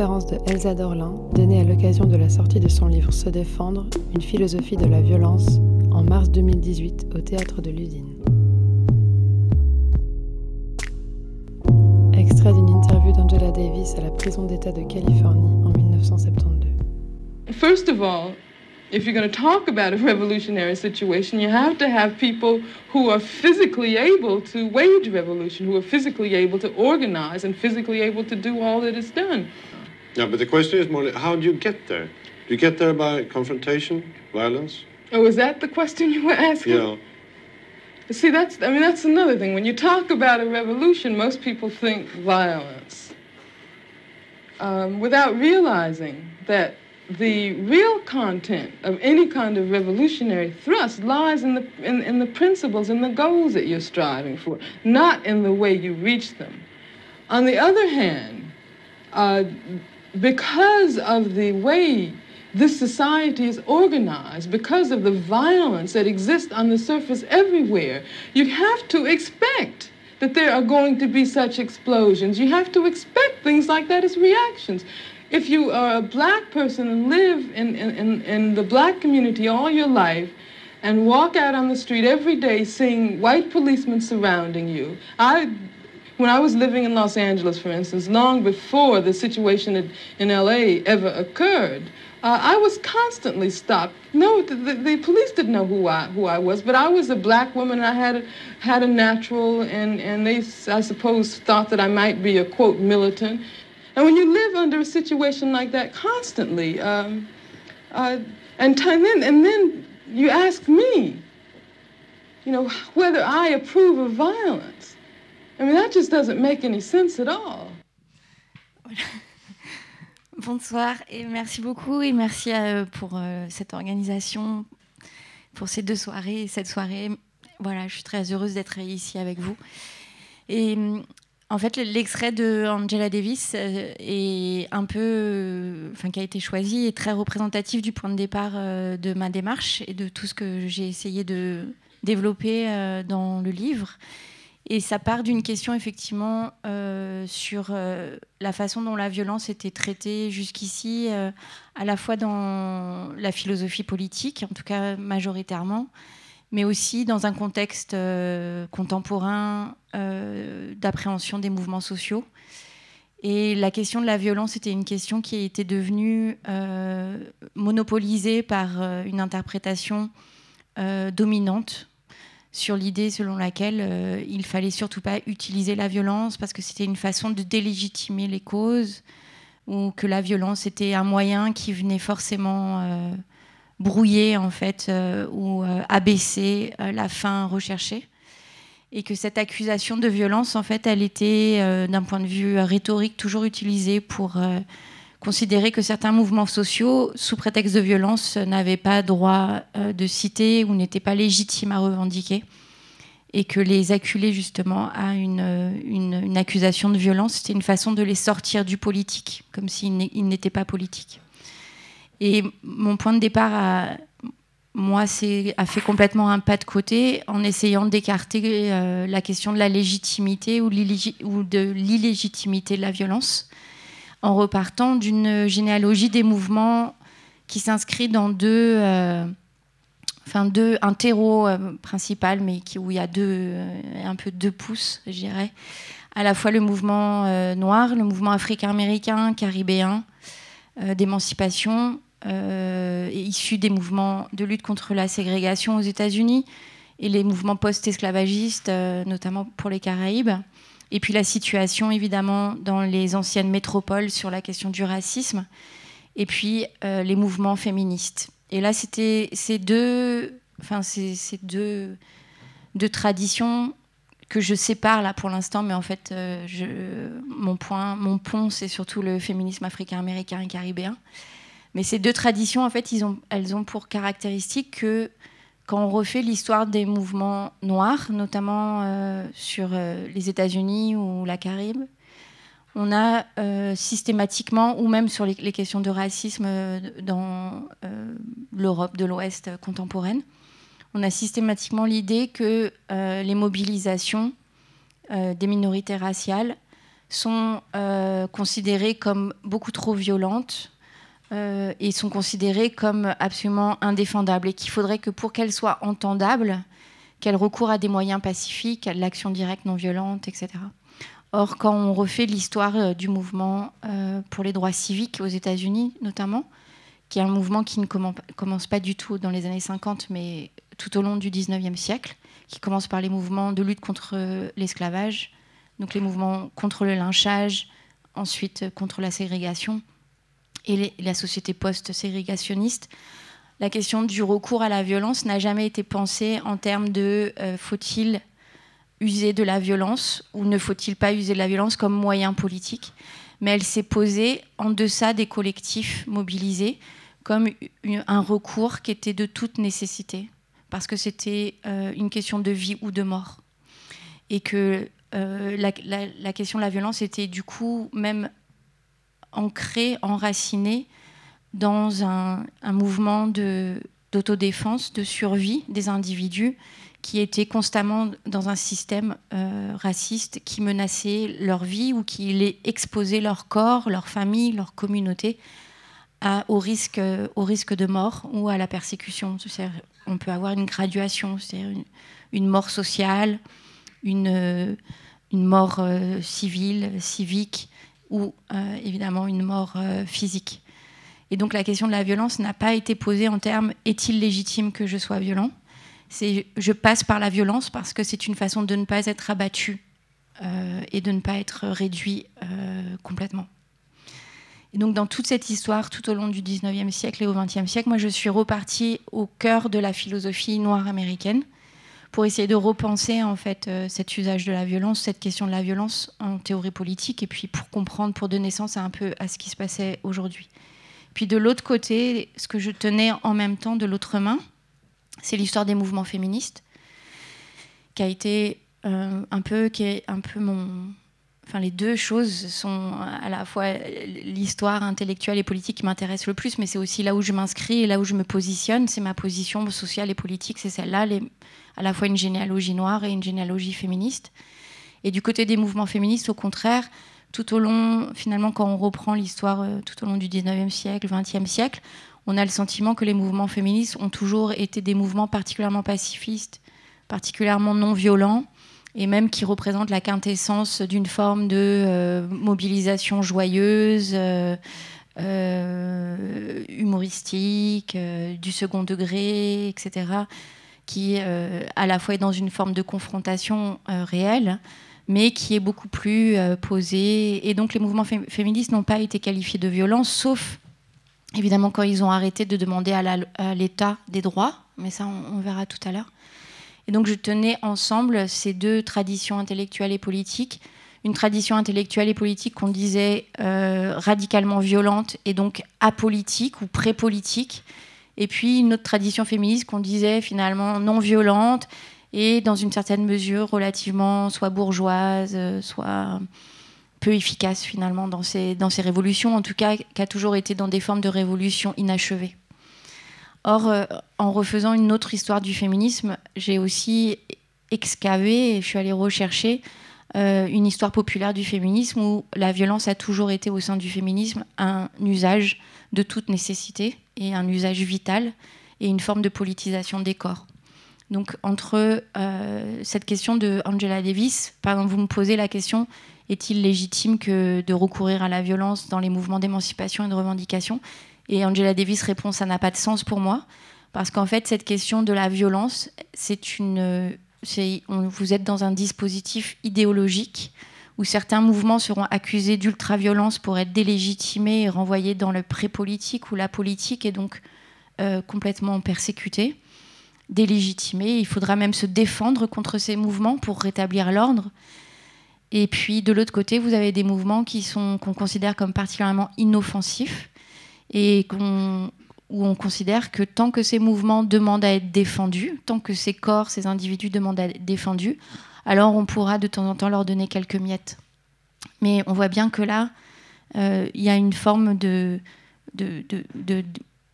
conférence de Elsa Dorlin, donnée à l'occasion de la sortie de son livre Se défendre, une philosophie de la violence, en mars 2018 au théâtre de l'usine. Extrait d'une interview d'Angela Davis à la prison d'État de Californie en 1972. First of all, if you're going to talk about a revolutionary situation, you have to have people who are physically able to wage revolution, who are physically able to organize and physically able to do all that is done. Yeah, but the question is more how do you get there? Do you get there by confrontation, violence? Oh, is that the question you were asking? Yeah. See, that's, I mean, that's another thing. When you talk about a revolution, most people think violence um, without realizing that the real content of any kind of revolutionary thrust lies in the, in, in the principles and the goals that you're striving for, not in the way you reach them. On the other hand, uh, because of the way this society is organized, because of the violence that exists on the surface everywhere, you have to expect that there are going to be such explosions. You have to expect things like that as reactions if you are a black person and live in, in, in the black community all your life and walk out on the street every day seeing white policemen surrounding you, I when I was living in Los Angeles, for instance, long before the situation in LA ever occurred, uh, I was constantly stopped. No, the, the, the, police didn't know who I who I was, but I was a black woman. And I had a, had a natural, and and they I suppose thought that I might be a quote militant. And when you live under a situation like that constantly, um, uh, and, and, then, and then you ask me, you know, whether I approve of violence. I mean, that just doesn't make any sense at all. Bonsoir et merci beaucoup et merci euh, pour euh, cette organisation, pour ces deux soirées, cette soirée. Voilà, je suis très heureuse d'être ici avec vous. Et en fait, l'extrait de Angela Davis euh, est un peu, enfin, qui a été choisi, est très représentatif du point de départ de ma démarche et de tout ce que j'ai essayé de développer dans le livre. Et ça part d'une question effectivement sur la façon dont la violence était traitée jusqu'ici, à la fois dans la philosophie politique, en tout cas majoritairement, mais aussi dans un contexte euh, contemporain euh, d'appréhension des mouvements sociaux. Et la question de la violence était une question qui était devenue euh, monopolisée par une interprétation dominante sur l'idée selon laquelle il fallait surtout pas utiliser la violence parce que c'était une façon de délégitimer les causes ou que la violence était un moyen qui venait forcément brouiller en fait euh, ou euh, abaisser euh, la fin recherchée. Et que cette accusation de violence en fait elle était d'un point de vue rhétorique toujours utilisée pour considérer que certains mouvements sociaux sous prétexte de violence n'avaient pas droit de citer ou n'étaient pas légitimes à revendiquer et que les acculer justement à une, une accusation de violence, c'était une façon de les sortir du politique, comme s'ils n'étaient pas politiques. Et mon point de départ a, moi, a fait complètement un pas de côté en essayant d'écarter euh, la question de la légitimité ou, de l'illégitimité de la violence, en repartant d'une généalogie des mouvements qui s'inscrit dans deux, euh, enfin un terreau euh, principal, mais où il y a deux, un peu deux pouces, je dirais, à la fois le mouvement noir, le mouvement africain-américain, caribéen, d'émancipation euh, issus des mouvements de lutte contre la ségrégation aux États-Unis et les mouvements post-esclavagistes, euh, notamment pour les Caraïbes. Et puis la situation, évidemment, dans les anciennes métropoles sur la question du racisme. Et puis euh, les mouvements féministes. Et là, c'était ces deux, enfin, ces, deux, deux, traditions que je sépare là pour l'instant, mais en fait, je, mon, point, mon pont, c'est surtout le féminisme africain-américain et caribéen. Mais ces deux traditions, en fait, elles ont pour caractéristique que quand on refait l'histoire des mouvements noirs, notamment euh, sur euh, les États-Unis ou la Caraïbe, on a euh, systématiquement, ou même sur les, questions de racisme dans l'Europe de l'Ouest contemporaine, on a systématiquement l'idée que les mobilisations des minorités raciales sont considérées comme beaucoup trop violentes euh, et sont considérées comme absolument indéfendables et qu'il faudrait que pour qu'elles soient entendables, qu'elles recourent à des moyens pacifiques, à l'action directe non violente, etc. Or, quand on refait l'histoire euh, du mouvement pour les droits civiques aux États-Unis notamment, qui est un mouvement qui ne commence pas du tout dans les années 50, mais tout au long du 19e siècle, qui commence par les mouvements de lutte contre l'esclavage, donc les mouvements contre le lynchage, ensuite contre la ségrégation et la société post-ségrégationniste. La question du recours à la violence n'a jamais été pensée en termes de euh, faut-il user de la violence ou ne faut-il pas user de la violence comme moyen politique, mais elle s'est posée en deçà des collectifs mobilisés comme un recours qui était de toute nécessité, parce que c'était euh, une question de vie ou de mort. Et que euh, la, question de la violence était du coup même ancrée, enracinée dans un, mouvement d'autodéfense, de, survie des individus qui étaient constamment dans un système euh, raciste qui menaçait leur vie ou qui les exposait leur corps, leur famille, leur communauté au, risque, au risque de mort ou à la persécution. On peut avoir une graduation, c'est-à-dire une, mort sociale, une, une mort euh, civile, civique, ou euh, évidemment une mort euh, physique. Et donc la question de la violence n'a pas été posée en termes est-il légitime que je sois violent? C'est je passe par la violence parce que c'est une façon de ne pas être abattu et de ne pas être réduit complètement. Et donc dans toute cette histoire, tout au long du 19e siècle et au 20e siècle, moi je suis repartie au cœur de la philosophie noire américaine pour essayer de repenser en fait euh, cet usage de la violence, cette question de la violence en théorie politique, et puis pour comprendre, pour donner sens un peu à ce qui se passait aujourd'hui. Puis de l'autre côté, ce que je tenais en même temps de l'autre main, c'est l'histoire des mouvements féministes, qui a été euh, un peu, qui est un peu mon, Enfin, les deux choses sont à la fois l'histoire intellectuelle et politique qui m'intéresse le plus, mais c'est aussi là où je m'inscris et là où je me positionne. C'est ma position sociale et politique, c'est celle-là, à la fois une généalogie noire et une généalogie féministe. Et du côté des mouvements féministes, au contraire, tout au long, finalement, quand on reprend l'histoire euh, tout au long du 19e siècle, 20e siècle, on a le sentiment que les mouvements féministes ont toujours été des mouvements particulièrement pacifistes, particulièrement non violents, et même qui représente la quintessence d'une forme de euh, mobilisation joyeuse, euh, humoristique, du second degré, etc., qui à la fois est dans une forme de confrontation réelle, mais qui est beaucoup plus posée. Et donc les mouvements féministes n'ont pas été qualifiés de violence, sauf évidemment quand ils ont arrêté de demander à l'État des droits, mais ça on verra tout à l'heure. Et donc je tenais ensemble ces deux traditions intellectuelles et politiques. Une tradition intellectuelle et politique qu'on disait euh, radicalement violente et donc apolitique ou pré-politique. Et puis une autre tradition féministe qu'on disait finalement non violente et dans une certaine mesure relativement soit bourgeoise, soit peu efficace finalement dans ces, dans ces révolutions, en tout cas qui a toujours été dans des formes de révolution inachevées. Or, euh, en refaisant une autre histoire du féminisme, j'ai aussi excavé et je suis allée rechercher euh, une histoire populaire du féminisme où la violence a toujours été au sein du féminisme un usage de toute nécessité et un usage vital et une forme de politisation des corps. Donc entre euh, cette question de Angela Davis, par exemple, vous me posez la question est-il légitime que de recourir à la violence dans les mouvements d'émancipation et de revendication? Et Angela Davis répond ça n'a pas de sens pour moi parce qu'en fait cette question de la violence, c'est une, vous êtes dans un dispositif idéologique où certains mouvements seront accusés d'ultra-violence pour être délégitimés et renvoyés dans le pré-politique où la politique est donc euh, complètement persécutée, délégitimée. Il faudra même se défendre contre ces mouvements pour rétablir l'ordre. Et puis de l'autre côté, vous avez des mouvements qui sont qu'on considère comme particulièrement inoffensifs et où on considère que tant que ces mouvements demandent à être défendus, tant que ces corps, ces individus demandent à être défendus, alors on pourra de temps en temps leur donner quelques miettes. Mais on voit bien que là, euh, il y a une forme de,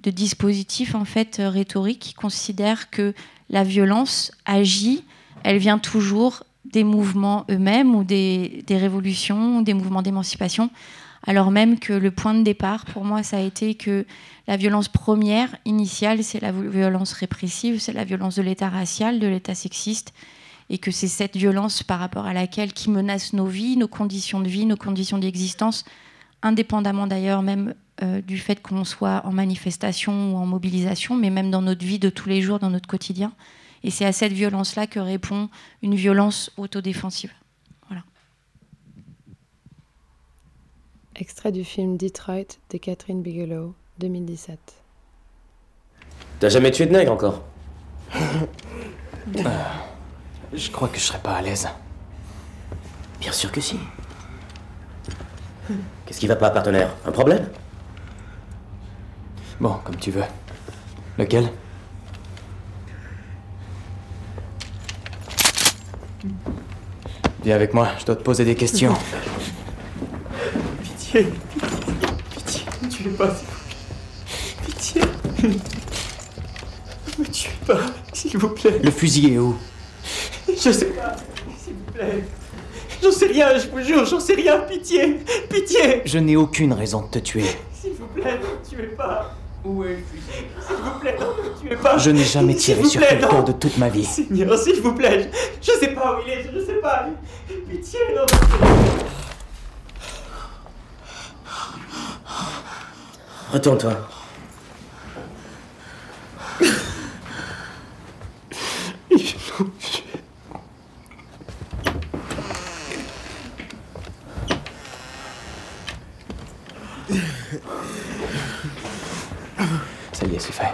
dispositif en fait rhétorique qui considère que la violence agit, elle vient toujours des mouvements eux-mêmes ou des, des révolutions, des mouvements d'émancipation, alors même que le point de départ, pour moi, ça a été que la violence première, initiale, c'est la violence répressive, c'est la violence de l'État racial, de l'État sexiste, et que c'est cette violence par rapport à laquelle qui menace nos vies, nos conditions de vie, nos conditions d'existence, indépendamment d'ailleurs même euh, du fait qu'on soit en manifestation ou en mobilisation, mais même dans notre vie de tous les jours, dans notre quotidien. Et c'est à cette violence-là que répond une violence autodéfensive. Voilà. Extrait du film Detroit de Catherine Bigelow, 2017. T'as jamais tué de nègre encore? Je crois que je serais pas à l'aise. Bien sûr que si. Qu'est-ce qui va pas, partenaire? Un problème? Bon, comme tu veux. Lequel? Viens avec moi, je dois te poser des questions. Pitié, pitié, ne me tuez pas, s'il vous plaît. Pitié. Ne me tuez pas, s'il vous plaît. Le fusil est où? Je sais pas, s'il vous plaît. J'en sais rien, je vous jure, j'en sais rien, pitié, pitié. Je n'ai aucune raison de te tuer. S'il vous plaît, ne me tuez pas. Où est le fusil S'il vous plaît, non, ne me tuez pas. Je n'ai jamais tiré sur plaît, quelqu'un non. de toute ma vie. Seigneur, s'il vous plaît, je, je sais pas où il est, je ne sais pas. Pitié, non. Retourne-toi. Ça y est, c'est fait.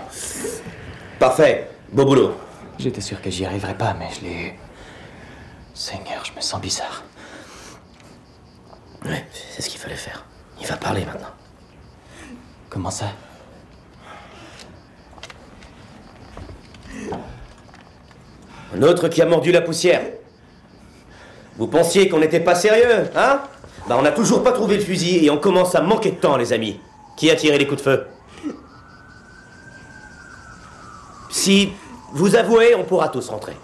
Parfait. Beau boulot. J'étais sûr que j'y arriverais pas, mais je l'ai eu. Seigneur, je me sens bizarre. Ouais, c'est ce qu'il fallait faire. Il va parler maintenant. Comment ça? Un autre qui a mordu la poussière. Vous pensiez qu'on n'était pas sérieux, hein? Bah on n'a toujours pas trouvé le fusil et on commence à manquer de temps, les amis. Qui a tiré les coups de feu? Si vous avouez, on pourra tous rentrer.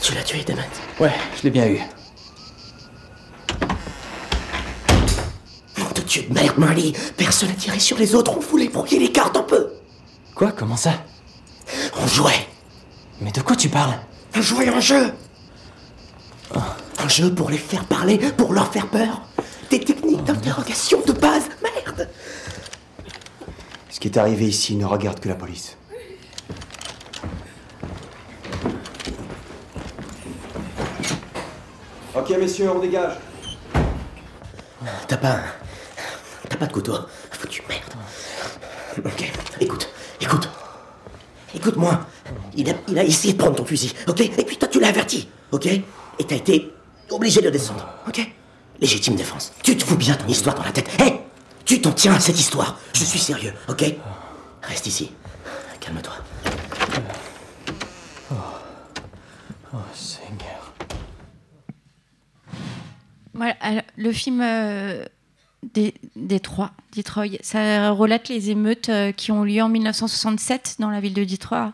Tu l'as tué, Demet? Ouais, je l'ai bien eu. Nom de Dieu de merde, Marley. Personne n'a tiré sur les autres, on voulait brouiller les cartes un peu. Quoi? Comment ça? On jouait Mais de quoi tu parles? On jouait un jeu. Un jeu pour les faire parler, pour leur faire peur. Des techniques d'interrogation de base, merde. Ce qui est arrivé ici ne regarde que la police. Ok, messieurs, on dégage. T'as pas... T'as pas de couteau. Foutu merde Écoute-moi il a, il a essayé de prendre ton fusil, ok? Et puis toi tu l'as averti, ok? Et t'as été obligé de descendre, ok? Légitime défense. Tu te fous bien ton histoire dans la tête. Hé Tu t'en tiens à cette histoire. Je suis sérieux, ok? Reste ici. Calme-toi. Oh, Seigneur. Voilà, alors, le film euh, Détroit, Detroit, ça relate les émeutes euh, qui ont lieu en 1967 dans la ville de Detroit,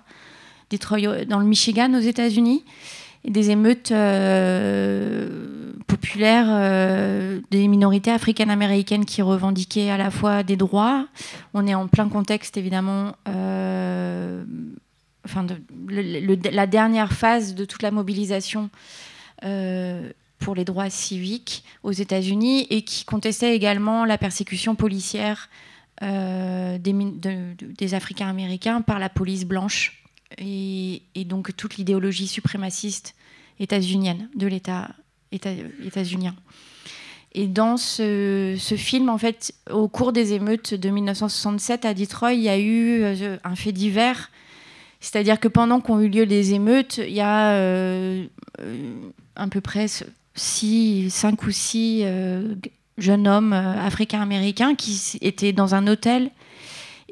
euh, dans le Michigan aux États-Unis. Des émeutes euh, populaires des minorités africaines-américaines qui revendiquaient à la fois des droits. On est en plein contexte évidemment enfin la dernière phase de toute la mobilisation pour les droits civiques aux États-Unis et qui contestait également la persécution policière euh, des, des Africains américains par la police blanche et, donc toute l'idéologie suprémaciste états-unienne de l'État éta- états-unien. Et dans ce, ce film, en fait, au cours des émeutes de 1967 à Detroit, il y a eu euh, un fait divers. C'est-à-dire que pendant qu'ont eu lieu les émeutes, il y a euh, euh, à peu près six, cinq ou six euh, jeunes hommes euh, africains-américains qui étaient dans un hôtel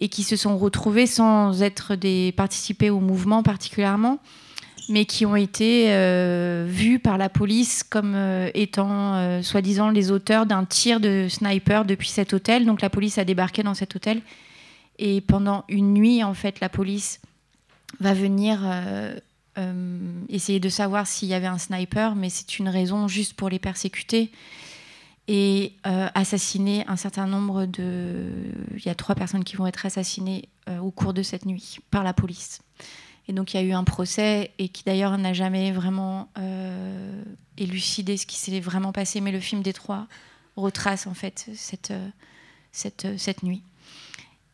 et qui se sont retrouvés sans être des participer au mouvement particulièrement, mais qui ont été euh, vus par la police comme étant soi-disant les auteurs d'un tir de sniper depuis cet hôtel. Donc la police a débarqué dans cet hôtel Et pendant une nuit, en fait, la police va venir euh, euh, essayer de savoir s'il y avait un sniper, mais c'est une raison juste pour les persécuter et euh, assassiner un certain nombre de... Il y a trois personnes qui vont être assassinées au cours de cette nuit par la police. Et donc il y a eu un procès et qui d'ailleurs n'a jamais vraiment élucidé ce qui s'est vraiment passé, mais le film des trois retrace en fait cette, cette, cette nuit.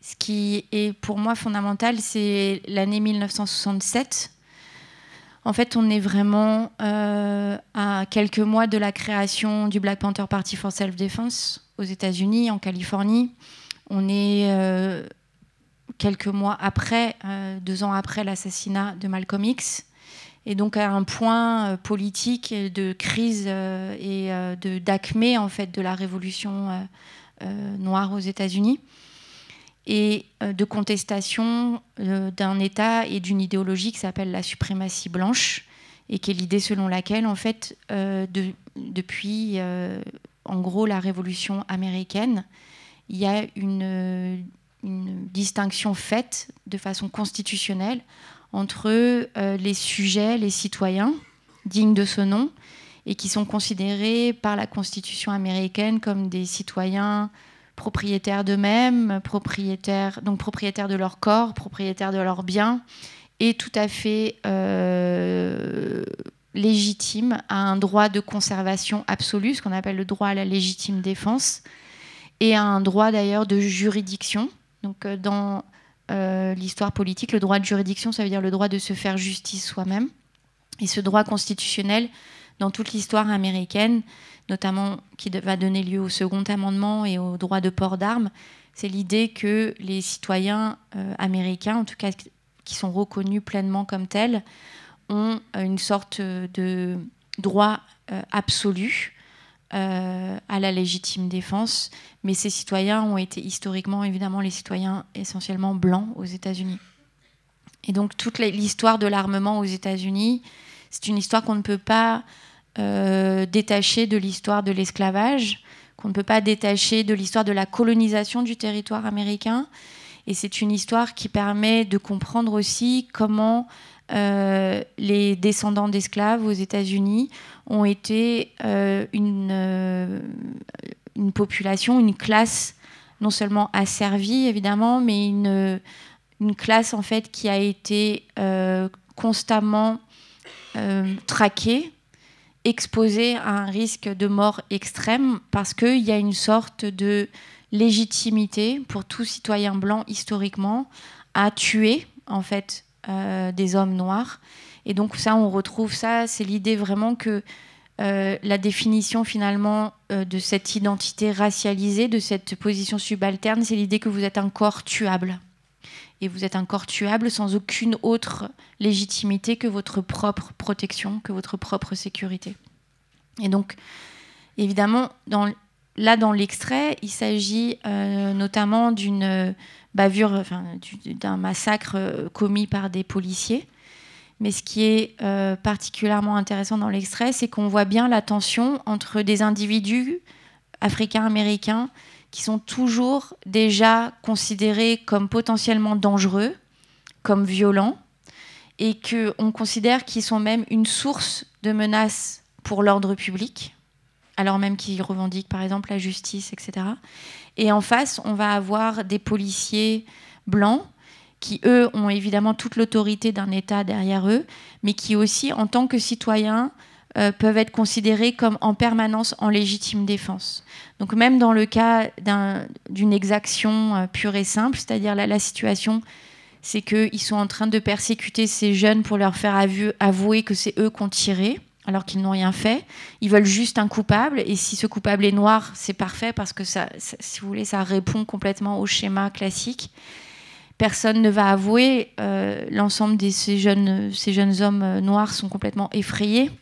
Ce qui est pour moi fondamental, c'est l'année 1967. En fait, on est vraiment euh, à quelques mois de la création du Black Panther Party for Self-Defense aux États-Unis, en Californie. On est euh, quelques mois après, euh, deux ans après l'assassinat de Malcolm X, et donc à un point politique de crise et d'acmé en fait de la révolution noire aux États-Unis et euh, de contestation euh, d'un État et d'une idéologie qui s'appelle la suprématie blanche, et qui est l'idée selon laquelle, en fait, euh, depuis, en gros, la Révolution américaine, il y a une, distinction faite de façon constitutionnelle entre les sujets, les citoyens dignes de ce nom, et qui sont considérés par la Constitution américaine comme des citoyens propriétaires d'eux-mêmes, propriétaires, donc propriétaires de leur corps, propriétaires de leurs biens, et tout à fait euh, légitime à un droit de conservation absolu, ce qu'on appelle le droit à la légitime défense, et à un droit d'ailleurs de juridiction. Donc euh, dans euh, l'histoire politique, le droit de juridiction, ça veut dire le droit de se faire justice soi-même. Et ce droit constitutionnel, dans toute l'histoire américaine, notamment qui va donner lieu au second amendement et au droit de port d'armes, c'est l'idée que les citoyens euh, américains, en tout cas qui sont reconnus pleinement comme tels, ont une sorte de droit euh, absolu euh, à la légitime défense, mais ces citoyens ont été historiquement évidemment les citoyens essentiellement blancs aux États-Unis. Et donc toute l'histoire de l'armement aux États-Unis, c'est une histoire qu'on ne peut pas euh, détaché de l'histoire de l'esclavage, qu'on ne peut pas détacher de l'histoire de la colonisation du territoire américain. Et c'est une histoire qui permet de comprendre aussi comment euh, les descendants d'esclaves aux États-Unis ont été euh, une, une, population, une classe non seulement asservie évidemment, mais une, une classe en fait qui a été constamment traquée exposé à un risque de mort extrême parce qu'il y a une sorte de légitimité pour tout citoyen blanc historiquement à tuer en fait euh, des hommes noirs. Et donc ça, on retrouve ça, c'est l'idée vraiment que euh, la définition finalement euh, de cette identité racialisée, de cette position subalterne, c'est l'idée que vous êtes un corps tuable et vous êtes un tuable sans aucune autre légitimité que votre propre protection, que votre propre sécurité. Et donc, évidemment, là, dans l'extrait, il s'agit euh, notamment d'une bavure, enfin, d'un massacre euh, commis par des policiers. Mais ce qui est euh, particulièrement intéressant dans l'extrait, c'est qu'on voit bien la tension entre des individus africains-américains qui sont toujours déjà considérés comme potentiellement dangereux, comme violents, et qu'on considère qu'ils sont même une source de menaces pour l'ordre public, alors même qu'ils revendiquent par exemple la justice, etc. Et en face, on va avoir des policiers blancs qui, eux, ont évidemment toute l'autorité d'un État derrière eux, mais qui aussi, en tant que citoyens, euh, peuvent être considérés comme en permanence en légitime défense. Donc même dans le cas d'une exaction euh, pure et simple, c'est-à-dire la situation, c'est qu'ils sont en train de persécuter ces jeunes pour leur faire avouer que c'est eux qui ont tiré, alors qu'ils n'ont rien fait. Ils veulent juste un coupable, et si ce coupable est noir, c'est parfait parce que ça, si vous voulez, ça répond complètement au schéma classique. Personne ne va avouer. Euh, l'ensemble de ces jeunes, ces jeunes hommes noirs sont complètement effrayés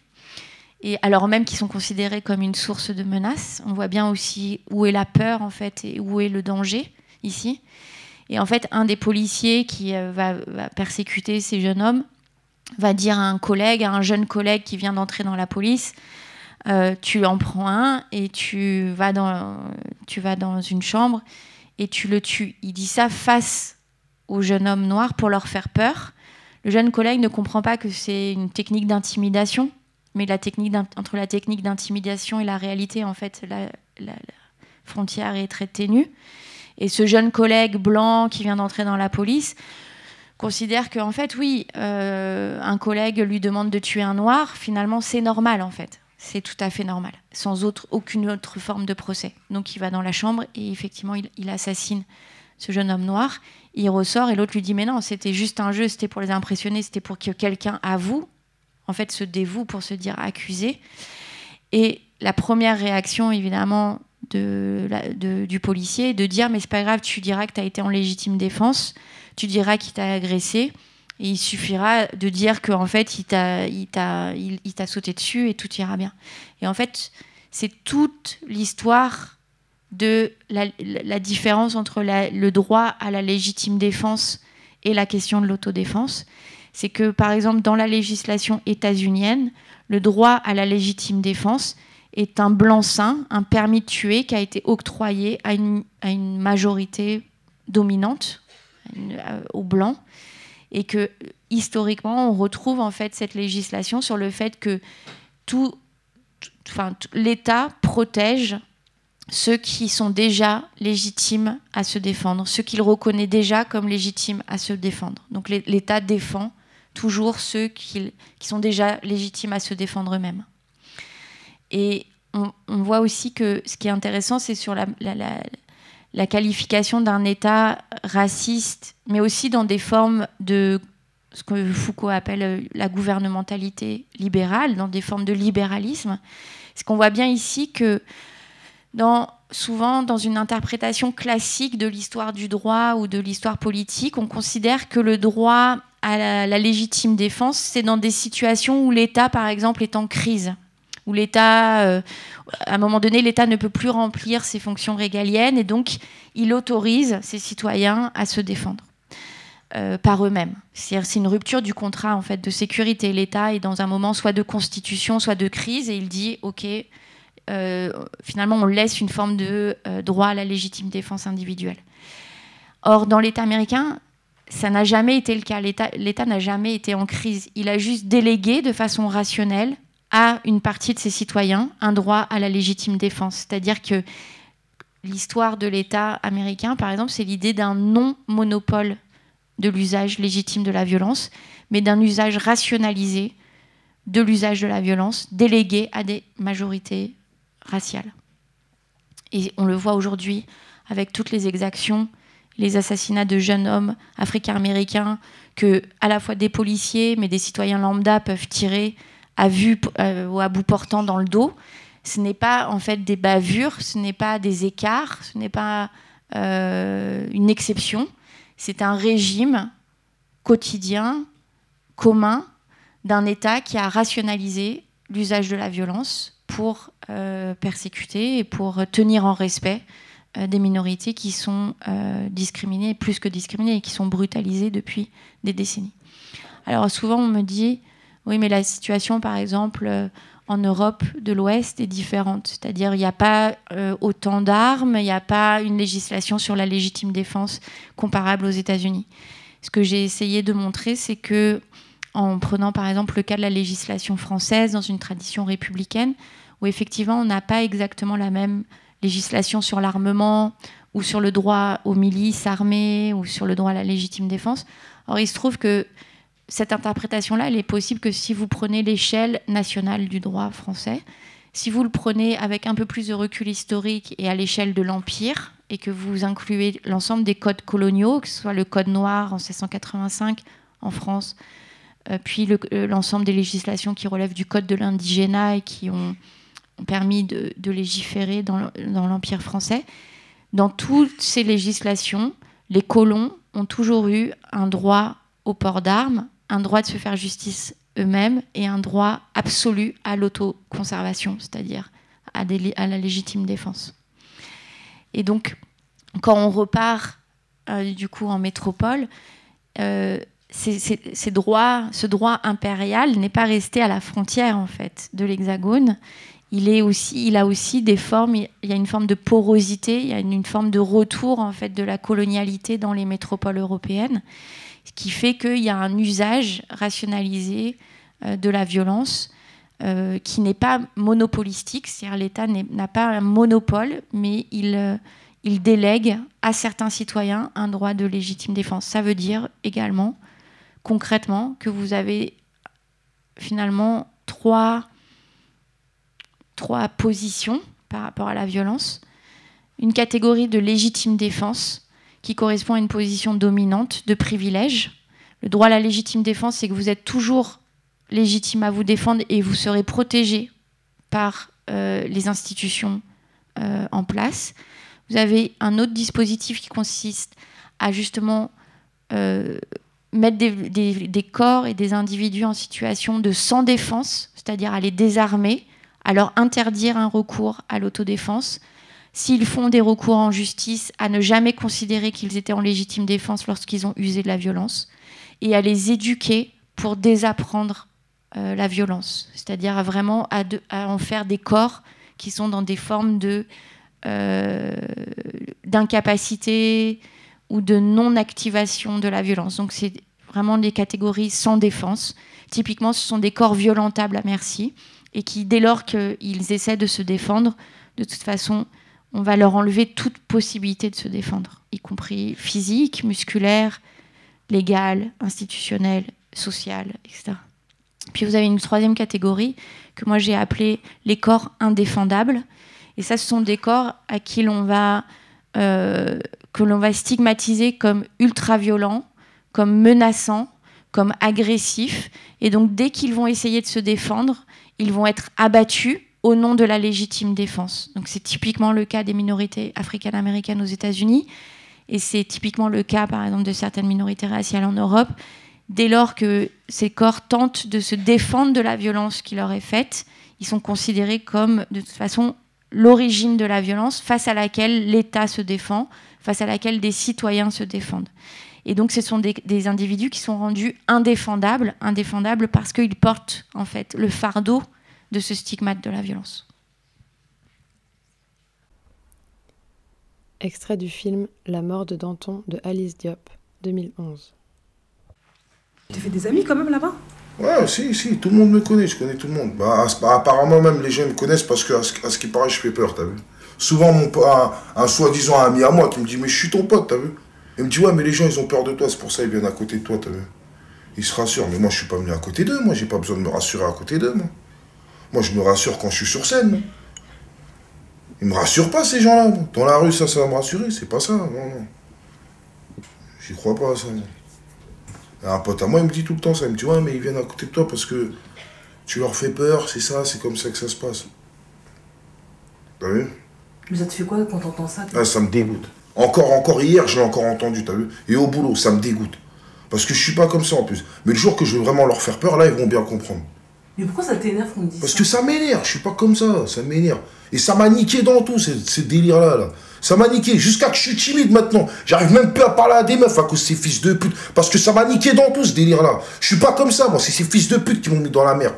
et alors même qu'ils sont considérés comme une source de menace. On voit bien aussi où est la peur en fait et où est le danger ici. Et en fait, un des policiers qui euh, va, persécuter ces jeunes hommes va dire à un collègue, à un jeune collègue qui vient d'entrer dans la police, euh, tu en prends un et tu vas dans, tu vas dans une chambre et tu le tues. Il dit ça face aux jeunes hommes noirs pour leur faire peur. Le jeune collègue ne comprend pas que c'est une technique d'intimidation, mais la technique entre la technique d'intimidation et la réalité, en fait, la, frontière est très ténue. Et ce jeune collègue blanc qui vient d'entrer dans la police considère qu'en fait, oui, euh, un collègue lui demande de tuer un noir, finalement, c'est normal, en fait. C'est tout à fait normal, sans autre, aucune autre forme de procès. Donc il va dans la chambre et effectivement, il, assassine ce jeune homme noir. Il ressort et l'autre lui dit Mais non, c'était juste un jeu, c'était pour les impressionner, c'était pour que quelqu'un avoue, en fait, se dévoue pour se dire accusé. Et la première réaction, évidemment, de, du policier de dire mais c'est pas grave, tu diras que tu as été en légitime défense, tu diras qu'il t'a agressé. Et il suffira de dire qu'en fait, il t'a, il, t'a, il, t'a sauté dessus et tout ira bien. Et en fait, c'est toute l'histoire de la différence entre le droit à la légitime défense et la question de l'autodéfense. C'est que, par exemple, dans la législation états-unienne, le droit à la légitime défense, est un blanc-seing, un permis de tuer qui a été octroyé à une, à une majorité dominante, euh, aux blancs, et que historiquement on retrouve en fait cette législation sur le fait que tout, enfin, l'État protège ceux qui sont déjà légitimes à se défendre, ceux qu'il reconnaît déjà comme légitimes à se défendre. Donc l'État défend toujours ceux qui, sont déjà légitimes à se défendre eux-mêmes. Et on, voit aussi que ce qui est intéressant, c'est sur la, qualification d'un État raciste, mais aussi dans des formes de ce que Foucault appelle la gouvernementalité libérale, dans des formes de libéralisme. Ce qu'on voit bien ici que souvent dans une interprétation classique de l'histoire du droit ou de l'histoire politique, on considère que le droit à la légitime défense, c'est dans des situations où l'État, par exemple, est en crise où l'État, euh, à un moment donné, l'État ne peut plus remplir ses fonctions régaliennes et donc il autorise ses citoyens à se défendre. Euh, par eux-mêmes. C'est une rupture du contrat en fait de sécurité. L'État est dans un moment soit de constitution, soit de crise, et il dit ok, euh, finalement on laisse une forme de droit à la légitime défense individuelle. Or dans l'État américain, ça n'a jamais été le cas. L'État n'a jamais été en crise. Il a juste délégué de façon rationnelle à une partie de ses citoyens un droit à la légitime défense. C'est-à-dire que l'histoire de l'État américain, par exemple, c'est l'idée d'un non-monopole de l'usage légitime de la violence, mais d'un usage rationalisé de l'usage de la violence délégué à des majorités raciales. Et on le voit aujourd'hui avec toutes les exactions, les assassinats de jeunes hommes africains-américains que à la fois des policiers mais des citoyens lambda peuvent tirer à vue euh, ou à bout portant dans le dos. Ce n'est pas en fait des bavures, ce n'est pas des écarts, ce n'est pas euh, une exception. C'est un régime quotidien, commun, d'un État qui a rationalisé l'usage de la violence pour euh, persécuter et pour tenir en respect des minorités qui sont discriminées, plus que discriminées, et qui sont brutalisées depuis des décennies. Alors souvent on me dit, oui, mais la situation, par exemple, euh, en Europe de l'Ouest est différente. C'est-à-dire, il n'y a pas euh, autant d'armes, il n'y a pas une législation sur la légitime défense comparable aux États-Unis. Ce que j'ai essayé de montrer, c'est que, en prenant par exemple le cas de la législation française dans une tradition républicaine, où effectivement on n'a pas exactement la même législation sur l'armement ou sur le droit aux milices armées ou sur le droit à la légitime défense. Or, il se trouve que cette interprétation-là, elle est possible que si vous prenez l'échelle nationale du droit français, si vous le prenez avec un peu plus de recul historique et à l'échelle de l'Empire, et que vous incluez l'ensemble des codes coloniaux, que ce soit le code noir en 1685 en France, euh, puis euh, l'ensemble des législations qui relèvent du code de l'indigénat et qui ont, permis de, légiférer dans l'Empire français, dans toutes ces législations, les colons ont toujours eu un droit au port d'armes, un droit de se faire justice eux-mêmes et un droit absolu à l'autoconservation, c'est-à-dire à, la légitime défense. Et donc, quand on repart euh, du coup en métropole, euh, droits, ce droit impérial n'est pas resté à la frontière en fait de l'Hexagone. Il, est a aussi des formes, il y a une forme de porosité, il y a une, forme de retour en fait de la colonialité dans les métropoles européennes, ce qui fait qu'il y a un usage rationalisé euh, de la violence euh, qui n'est pas monopolistique, c'est-à-dire l'État n'a pas un monopole, mais euh, il délègue à certains citoyens un droit de légitime défense. Ça veut dire également, concrètement, que vous avez finalement trois trois positions par rapport à la violence. Une catégorie de légitime défense qui correspond à une position dominante de privilège. Le droit à la légitime défense, c'est que vous êtes toujours légitime à vous défendre et vous serez protégé par euh, les institutions euh, en place. Vous avez un autre dispositif qui consiste à justement euh, mettre des, des, corps et des individus en situation de sans défense, c'est-à-dire à les désarmer alors interdire un recours à l'autodéfense. S'ils font des recours en justice, à ne jamais considérer qu'ils étaient en légitime défense lorsqu'ils ont usé de la violence, et à les éduquer pour désapprendre euh, la violence, c'est-à-dire vraiment à, en faire des corps qui sont dans des formes de euh, d'incapacité ou de non-activation de la violence. Donc c'est vraiment des catégories sans défense. Typiquement, ce sont des corps violentables à merci et qui, dès lors qu'ils essaient de se défendre, de toute façon, on va leur enlever toute possibilité de se défendre, y compris physique, musculaire, légal, institutionnel, social, etc. Puis vous avez une troisième catégorie que moi j'ai appelée les corps indéfendables. Et ça, ce sont des corps à qui l'on va, euh, va stigmatiser comme ultra-violents, comme menaçants, comme agressifs. Et donc, dès qu'ils vont essayer de se défendre, ils vont être abattus au nom de la légitime défense. Donc c'est typiquement le cas des minorités africaines-américaines aux États-Unis, et c'est typiquement le cas, par exemple, de certaines minorités raciales en Europe. Dès lors que ces corps tentent de se défendre de la violence qui leur est faite, ils sont considérés comme, de toute façon, l'origine de la violence face à laquelle l'État se défend, face à laquelle des citoyens se défendent. Et donc, ce sont des, individus qui sont rendus indéfendables, indéfendables parce qu'ils portent en fait le fardeau de ce stigmate de la violence. Extrait du film La mort de Danton de Alice Diop, 2011. Tu fais des amis quand même là-bas? Ouais, si, si, tout le monde me connaît, je connais tout le monde. Bah, apparemment, même les gens me connaissent parce qu'à ce, à ce qui paraît, je fais peur, t'as vu. Souvent, mon, un, un soi-disant ami à moi qui me dit Mais je suis ton pote, t'as vu. Il me dit, ouais, mais les gens, ils ont peur de toi, c'est pour ça qu'ils viennent à côté de toi, t'as vu Ils se rassurent, mais moi, je suis pas venu à côté d'eux, moi, j'ai pas besoin de me rassurer à côté d'eux, moi. Moi, je me rassure quand je suis sur scène. Ils me rassurent pas, ces gens-là. Dans la rue, ça, ça va me rassurer, c'est pas ça, non, non. J'y crois pas, ça. Un pote à moi, il me dit tout le temps ça, il me dit, ouais, mais ils viennent à côté de toi parce que tu leur fais peur, c'est ça, c'est comme ça que ça se passe. T'as vu? Mais ça te fait quoi quand t'entends ça ah, Ça me dégoûte. Encore, encore hier, je l'ai encore entendu, t'as vu? Et au boulot, ça me dégoûte. Parce que je suis pas comme ça en plus. Mais le jour que je veux vraiment leur faire peur, là, ils vont bien comprendre. Mais pourquoi ça t'énerve qu'on me dise Parce que ça m'énerve, je suis pas comme ça, ça m'énerve. Et ça m'a niqué dans tout, ces, délires-là. Là. Ça m'a niqué, jusqu'à que je suis timide maintenant. J'arrive même plus à parler à des meufs à cause de ces fils de pute. Parce que ça m'a niqué dans tout, ce délire-là. Je suis pas comme ça, moi, c'est ces fils de pute qui m'ont mis dans la merde.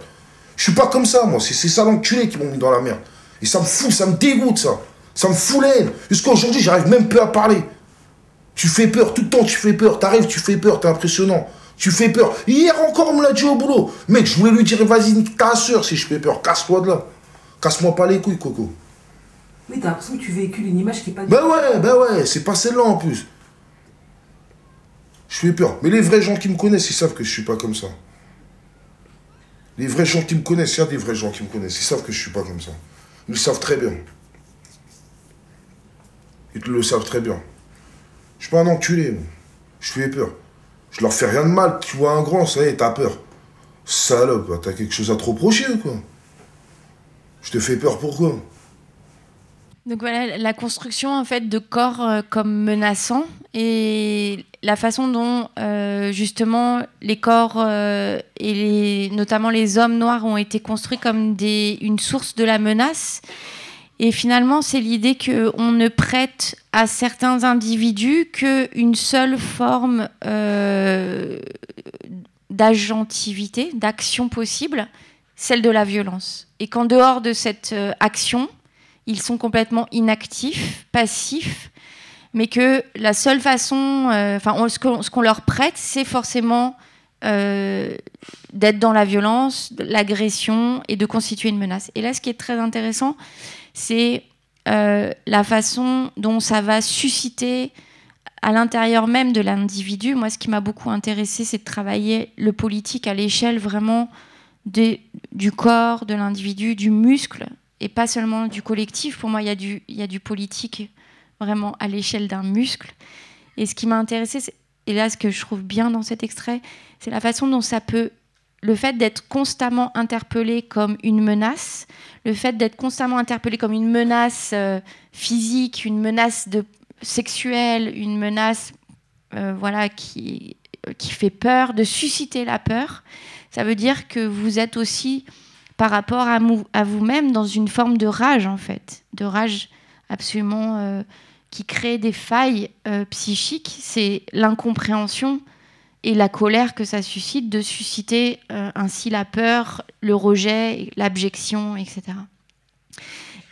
Je suis pas comme ça, moi, c'est ces salons culés qui m'ont mis dans la merde. Et ça me fout, ça me dégoûte, ça. Ça me fout l'aine. Jusqu'à aujourd'hui, j'arrive même plus à parler. Tu fais peur, tout le temps tu fais peur. T'arrives, tu fais peur, t'es impressionnant. Tu fais peur. Hier encore, on me l'a dit au boulot. Mec, je voulais lui dire, vas-y, ta soeur si je fais peur. Casse-toi de là. Casse-moi pas les couilles, Coco. Mais t'as l'impression que tu véhicules une image qui est pas... Ben ouais, ben ouais, c'est pas celle-là en plus. Je fais peur. Mais les vrais gens qui me connaissent, ils savent que je suis pas comme ça. Les vrais gens qui me connaissent, il y a des vrais gens qui me connaissent, ils savent que je suis pas comme ça. Ils le savent très bien. Ils le savent très bien. Je suis pas un enculé, moi. Je fais peur. Je leur fais rien de mal. Tu vois un grand, ça y est, t'as peur. Salope, t'as quelque chose à te reprocher ou quoi? Je te fais peur pourquoi donc voilà, la construction en fait de corps euh, comme menaçants et la façon dont euh, justement les corps euh, et les, notamment les hommes noirs ont été construits comme des, une source de la menace et finalement, c'est l'idée qu'on ne prête à certains individus qu'une seule forme d'agentivité, d'action possible, celle de la violence. Et qu'en dehors de cette action, ils sont complètement inactifs, passifs, mais que la seule façon, euh, enfin, ce qu'on leur prête, c'est forcément euh, d'être dans la violence, l'agression et de constituer une menace. Et là, ce qui est très intéressant, c'est la façon dont ça va susciter à l'intérieur même de l'individu. Moi, ce qui m'a beaucoup intéressé, c'est de travailler le politique à l'échelle vraiment du corps, de l'individu, du muscle, et pas seulement du collectif. Pour moi, il y, a du, politique vraiment à l'échelle d'un muscle. Et ce qui m'a intéressé, et là, ce que je trouve bien dans cet extrait, c'est la façon dont ça peut. Le fait d'être constamment interpellé comme une menace, le fait d'être constamment interpellé comme une menace euh, physique, une menace sexuelle, une menace euh, voilà, qui fait peur, de susciter la peur, ça veut dire que vous êtes aussi par rapport à, vous-même dans une forme de rage en fait, de rage absolument euh, qui crée des failles euh, psychiques. C'est l'incompréhension et la colère que ça suscite de susciter euh, ainsi la peur, le rejet, l'abjection, etc.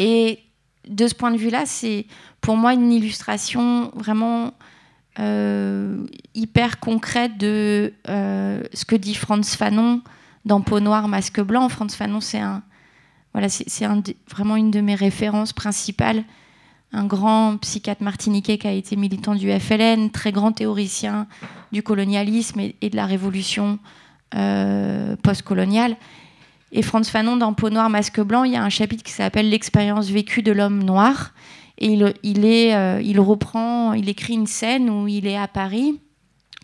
Et de ce point de vue-là, c'est pour moi une illustration vraiment hyper concrète de ce que dit Franz Fanon dans Peau noire, masque blanc. Franz Fanon, c'est voilà, c'est vraiment une de mes références principales. Un grand psychiatre martiniquais qui a été militant du FLN, très grand théoricien du colonialisme et, de la révolution euh, postcoloniale. Et Franz Fanon, dans Peau noire, masque blanc, il y a un chapitre qui s'appelle L'expérience vécue de l'homme noir. Et il, euh, il reprend, il écrit une scène où il est à Paris.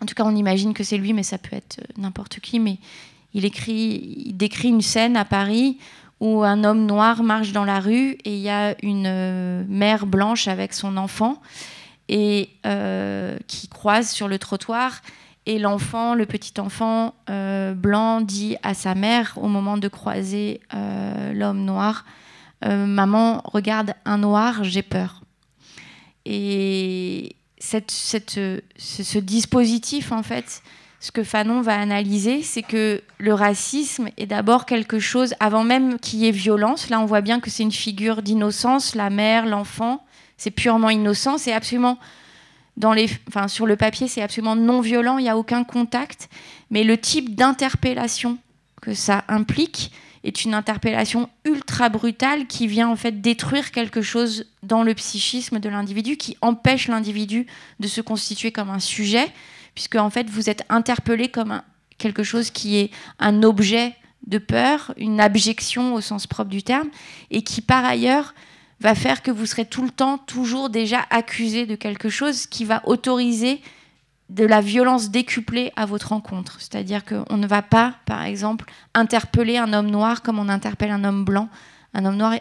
En tout cas, on imagine que c'est lui, mais ça peut être n'importe qui. Mais il, écrit, il décrit une scène à Paris où un homme noir marche dans la rue et il y a une euh, mère blanche avec son enfant et euh, qui croise sur le trottoir. Et l'enfant, le petit enfant euh, blanc, dit à sa mère au moment de croiser l'homme noir Maman, regarde un noir, j'ai peur. Et ce, dispositif, en fait, ce que Fanon va analyser, c'est que le racisme est d'abord quelque chose, avant même qu'il y ait violence, là on voit bien que c'est une figure d'innocence, la mère, l'enfant, c'est purement innocent, c'est absolument, dans sur le papier, c'est absolument non violent, il n'y a aucun contact, mais le type d'interpellation que ça implique est une interpellation ultra brutale qui vient en fait détruire quelque chose dans le psychisme de l'individu, qui empêche l'individu de se constituer comme un sujet, puisque en fait vous êtes interpellé comme quelque chose qui est un objet de peur, une abjection au sens propre du terme, et qui par ailleurs va faire que vous serez tout le temps toujours déjà accusé de quelque chose qui va autoriser de la violence décuplée à votre rencontre. C'est-à-dire qu'on ne va pas, par exemple, interpeller un homme noir comme on interpelle un homme blanc. Un homme noir,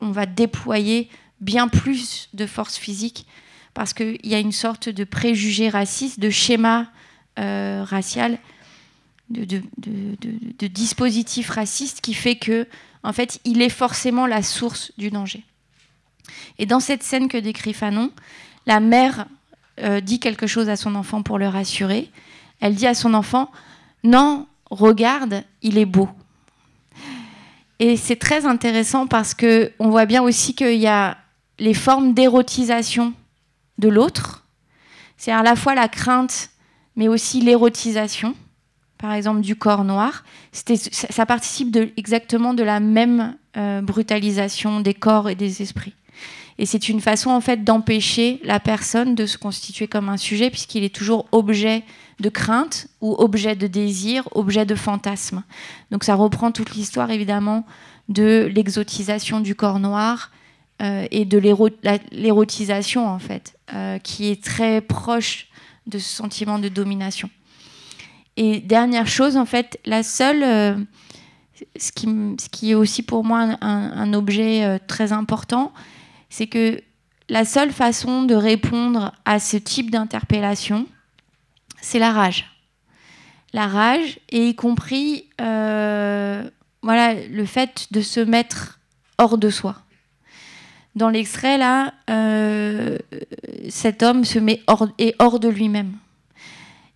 on va déployer bien plus de force physique parce qu'il y a une sorte de préjugé raciste, de schéma euh, racial, de, dispositif raciste qui fait que, en fait, il est forcément la source du danger. Et dans cette scène que décrit Fanon, la mère euh, dit quelque chose à son enfant pour le rassurer. Elle dit à son enfant Non, regarde, il est beau. Et c'est très intéressant parce que on voit bien aussi qu'il y a les formes d'érotisation de l'autre. C'est à la fois la crainte, mais aussi l'érotisation, par exemple du corps noir. Ça participe exactement de la même euh, brutalisation des corps et des esprits. Et c'est une façon en fait d'empêcher la personne de se constituer comme un sujet puisqu'il est toujours objet de crainte ou objet de désir, objet de fantasme. Donc ça reprend toute l'histoire évidemment de l'exotisation du corps noir, et de l'érotisation en fait, euh, qui est très proche de ce sentiment de domination. Et dernière chose, en fait, la seule, euh, ce, qui, ce, qui, est aussi pour moi un, objet très important, c'est que la seule façon de répondre à ce type d'interpellation, c'est la rage. La rage, et y compris voilà, le fait de se mettre hors de soi dans l'extrait, là, euh, cet homme se met hors, est hors de lui-même.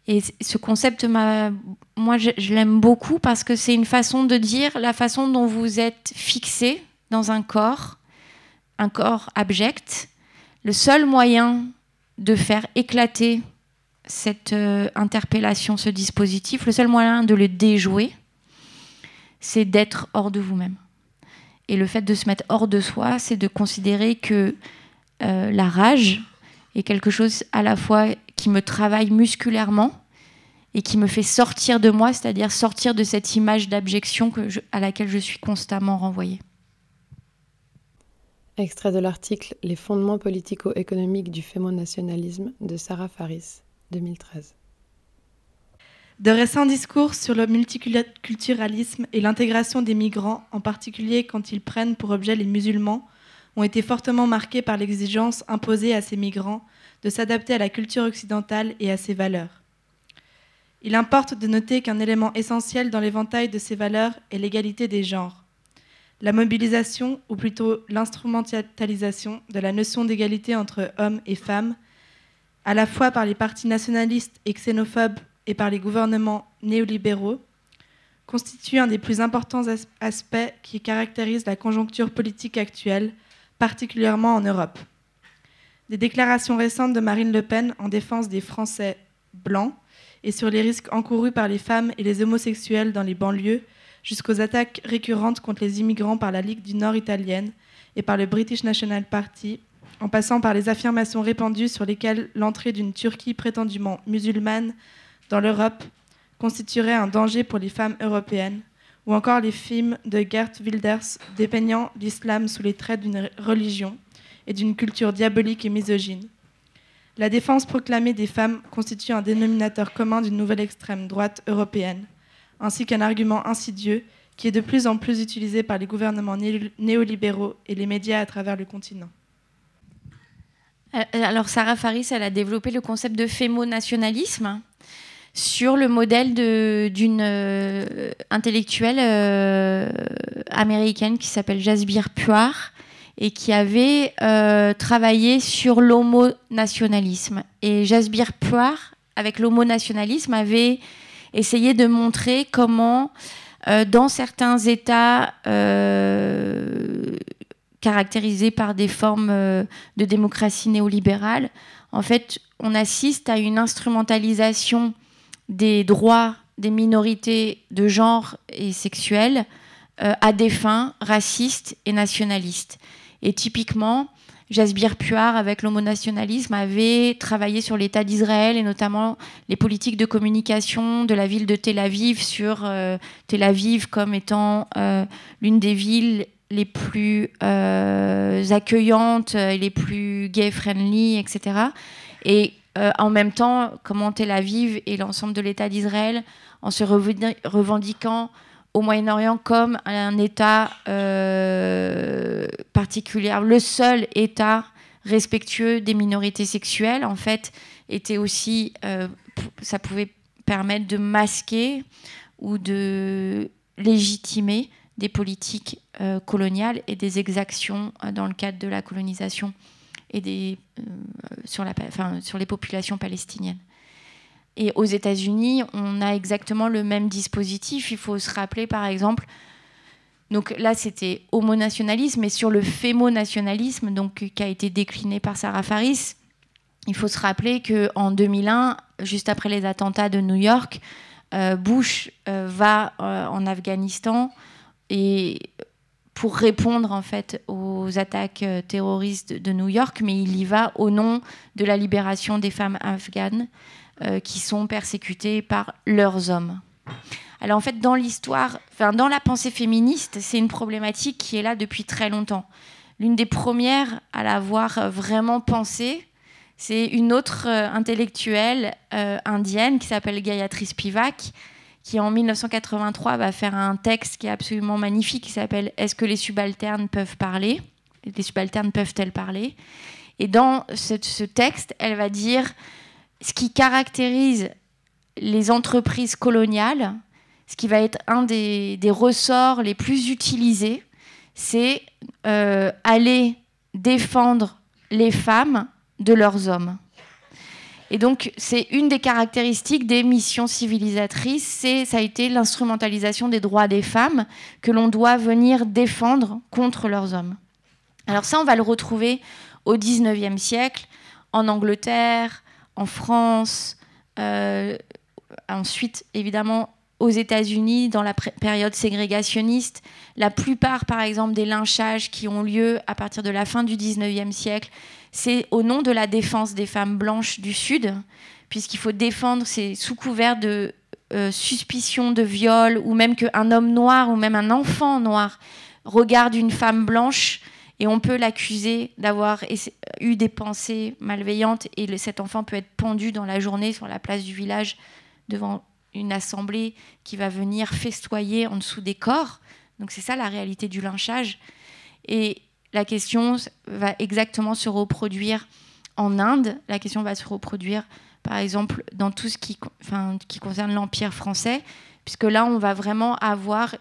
Et ce concept, moi, je, l'aime beaucoup parce que c'est une façon de dire la façon dont vous êtes fixé dans un corps, un corps abject. Le seul moyen de faire éclater cette euh, interpellation, ce dispositif, le seul moyen de le déjouer, c'est d'être hors de vous-même. Et le fait de se mettre hors de soi, c'est de considérer que euh, la rage est quelque chose à la fois qui me travaille musculairement et qui me fait sortir de moi, c'est-à-dire sortir de cette image d'abjection à laquelle je suis constamment renvoyée. Extrait de l'article Les fondements politico-économiques du fémonationalisme de Sarah Faris, 2013. De récents discours sur le multiculturalisme et l'intégration des migrants, en particulier quand ils prennent pour objet les musulmans, ont été fortement marqués par l'exigence imposée à ces migrants de s'adapter à la culture occidentale et à ses valeurs. Il importe de noter qu'un élément essentiel dans l'éventail de ces valeurs est l'égalité des genres la mobilisation, ou plutôt l'instrumentalisation de la notion d'égalité entre hommes et femmes, à la fois par les partis nationalistes et xénophobes et par les gouvernements néolibéraux, constitue un des plus importants aspects qui caractérisent la conjoncture politique actuelle, particulièrement en Europe. Des déclarations récentes de Marine Le Pen en défense des Français blancs et sur les risques encourus par les femmes et les homosexuels dans les banlieues jusqu'aux attaques récurrentes contre les immigrants par la Ligue du Nord italienne et par le British National Party, en passant par les affirmations répandues sur lesquelles l'entrée d'une Turquie prétendument musulmane dans l'Europe constituerait un danger pour les femmes européennes, ou encore les films de Gert Wilders dépeignant l'islam sous les traits d'une religion et d'une culture diabolique et misogyne. La défense proclamée des femmes constitue un dénominateur commun d'une nouvelle extrême droite européenne, ainsi qu'un argument insidieux qui est de plus en plus utilisé par les gouvernements néolibéraux et les médias à travers le continent. Euh, alors Sarah Faris, elle a développé le concept de fémonationalisme sur le modèle d'une euh, intellectuelle euh, américaine qui s'appelle Jasbir Puar et qui avait travaillé sur l'homonationalisme. Et Jasbir Puar, avec l'homonationalisme, avait essayer de montrer comment, euh, dans certains États euh, caractérisés par des formes euh, de démocratie néolibérale, en fait, on assiste à une instrumentalisation des droits des minorités de genre et sexuelles à des fins racistes et nationalistes. Et typiquement, Jasbir Puar, avec l'homonationalisme, avait travaillé sur l'État d'Israël et notamment les politiques de communication de la ville de Tel Aviv sur euh, Tel Aviv comme étant euh, l'une des villes les plus euh, accueillantes et les plus gay-friendly, etc. Et en même temps, comment Tel Aviv et l'ensemble de l'État d'Israël, en se revendiquant au Moyen-Orient comme un État euh, particulier, le seul État respectueux des minorités sexuelles, en fait, était aussi, euh, ça pouvait permettre de masquer ou de légitimer des politiques euh, coloniales et des exactions dans le cadre de la colonisation et des, sur, les populations palestiniennes. Et aux États-Unis, on a exactement le même dispositif. Il faut se rappeler, par exemple, donc là, c'était homonationalisme, mais sur le fémonationalisme, donc qui a été décliné par Sarah Faris, il faut se rappeler qu'en 2001, juste après les attentats de New York, euh, Bush euh, va euh, en Afghanistan et pour répondre en fait aux attaques terroristes de New York, mais il y va au nom de la libération des femmes afghanes. Euh, qui sont persécutés par leurs hommes. Alors en fait, dans l'histoire, enfin, dans la pensée féministe, c'est une problématique qui est là depuis très longtemps. L'une des premières à l'avoir vraiment pensée, c'est une autre euh, intellectuelle euh, indienne qui s'appelle Gayatri Spivak, qui en 1983 va faire un texte qui est absolument magnifique, qui s'appelle Est-ce que les subalternes peuvent parler? Les subalternes peuvent-elles parler? Et dans ce texte, elle va dire ce qui caractérise les entreprises coloniales, ce qui va être un des, ressorts les plus utilisés, c'est euh, aller défendre les femmes de leurs hommes. Et donc, c'est une des caractéristiques des missions civilisatrices, c'est ça a été l'instrumentalisation des droits des femmes que l'on doit venir défendre contre leurs hommes. Alors ça, on va le retrouver au XIXe siècle, en Angleterre, en France, euh, ensuite évidemment aux États-Unis dans la période ségrégationniste. La plupart, par exemple, des lynchages qui ont lieu à partir de la fin du XIXe siècle, c'est au nom de la défense des femmes blanches du Sud, puisqu'il faut défendre, c'est sous couvert de euh, suspicion de viol, ou même qu'un homme noir, ou même un enfant noir, regarde une femme blanche, et on peut l'accuser d'avoir eu des pensées malveillantes, et cet enfant peut être pendu dans la journée sur la place du village devant une assemblée qui va venir festoyer en dessous des corps. Donc c'est ça la réalité du lynchage. Et la question va exactement se reproduire en Inde. La question va se reproduire, par exemple, dans tout ce qui, concerne l'Empire français, puisque là, on va vraiment avoir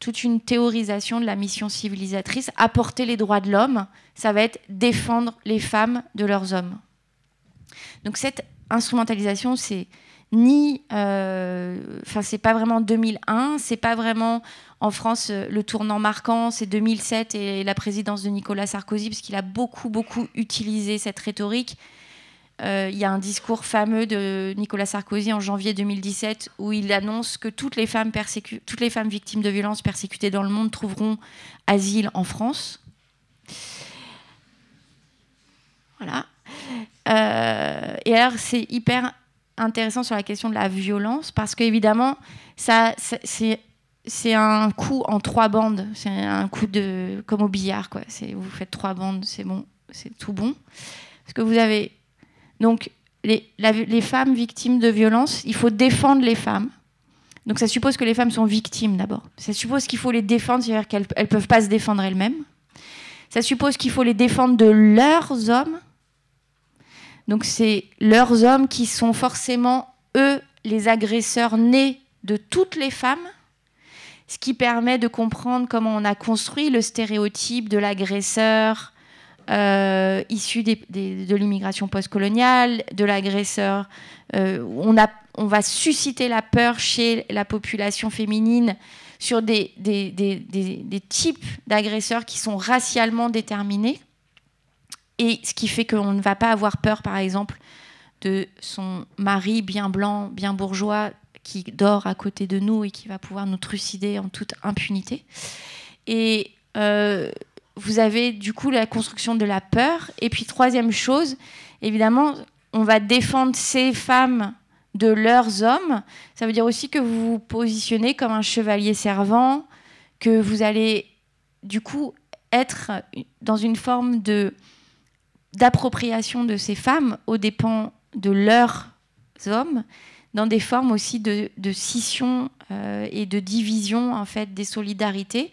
toute une théorisation de la mission civilisatrice. Apporter les droits de l'homme, ça va être défendre les femmes de leurs hommes. Donc cette instrumentalisation, c'est ni, euh, enfin c'est pas vraiment 2001, c'est pas vraiment en France euh, le tournant marquant, c'est 2007 et la présidence de Nicolas Sarkozy parce qu'il a beaucoup beaucoup utilisé cette rhétorique. Euh, il y a un discours fameux de Nicolas Sarkozy en janvier 2017 où il annonce que toutes les femmes, victimes de violences persécutées dans le monde trouveront asile en France. Voilà. et alors, c'est hyper intéressant sur la question de la violence parce qu'évidemment, ça, c'est c'est un coup en trois bandes. C'est un coup de comme au billard, quoi. Vous faites trois bandes, c'est bon, c'est tout bon. Parce que vous avez donc les, les, femmes victimes de violences, il faut défendre les femmes. Donc ça suppose que les femmes sont victimes d'abord. Ça suppose qu'il faut les défendre, c'est-à-dire qu'elles ne peuvent pas se défendre elles-mêmes. Ça suppose qu'il faut les défendre de leurs hommes. Donc c'est leurs hommes qui sont forcément, eux, les agresseurs nés de toutes les femmes, ce qui permet de comprendre comment on a construit le stéréotype de l'agresseur euh, issu de l'immigration postcoloniale, de l'agresseur. Euh, on, va susciter la peur chez la population féminine sur des types d'agresseurs qui sont racialement déterminés. Et ce qui fait qu'on ne va pas avoir peur, par exemple, de son mari bien blanc, bien bourgeois, qui dort à côté de nous et qui va pouvoir nous trucider en toute impunité. Et euh, vous avez du coup la construction de la peur. Et puis troisième chose, évidemment, on va défendre ces femmes de leurs hommes. Ça veut dire aussi que vous vous positionnez comme un chevalier servant, que vous allez du coup être dans une forme de d'appropriation de ces femmes aux dépens de leurs hommes, dans des formes aussi de, scission euh, et de division en fait des solidarités,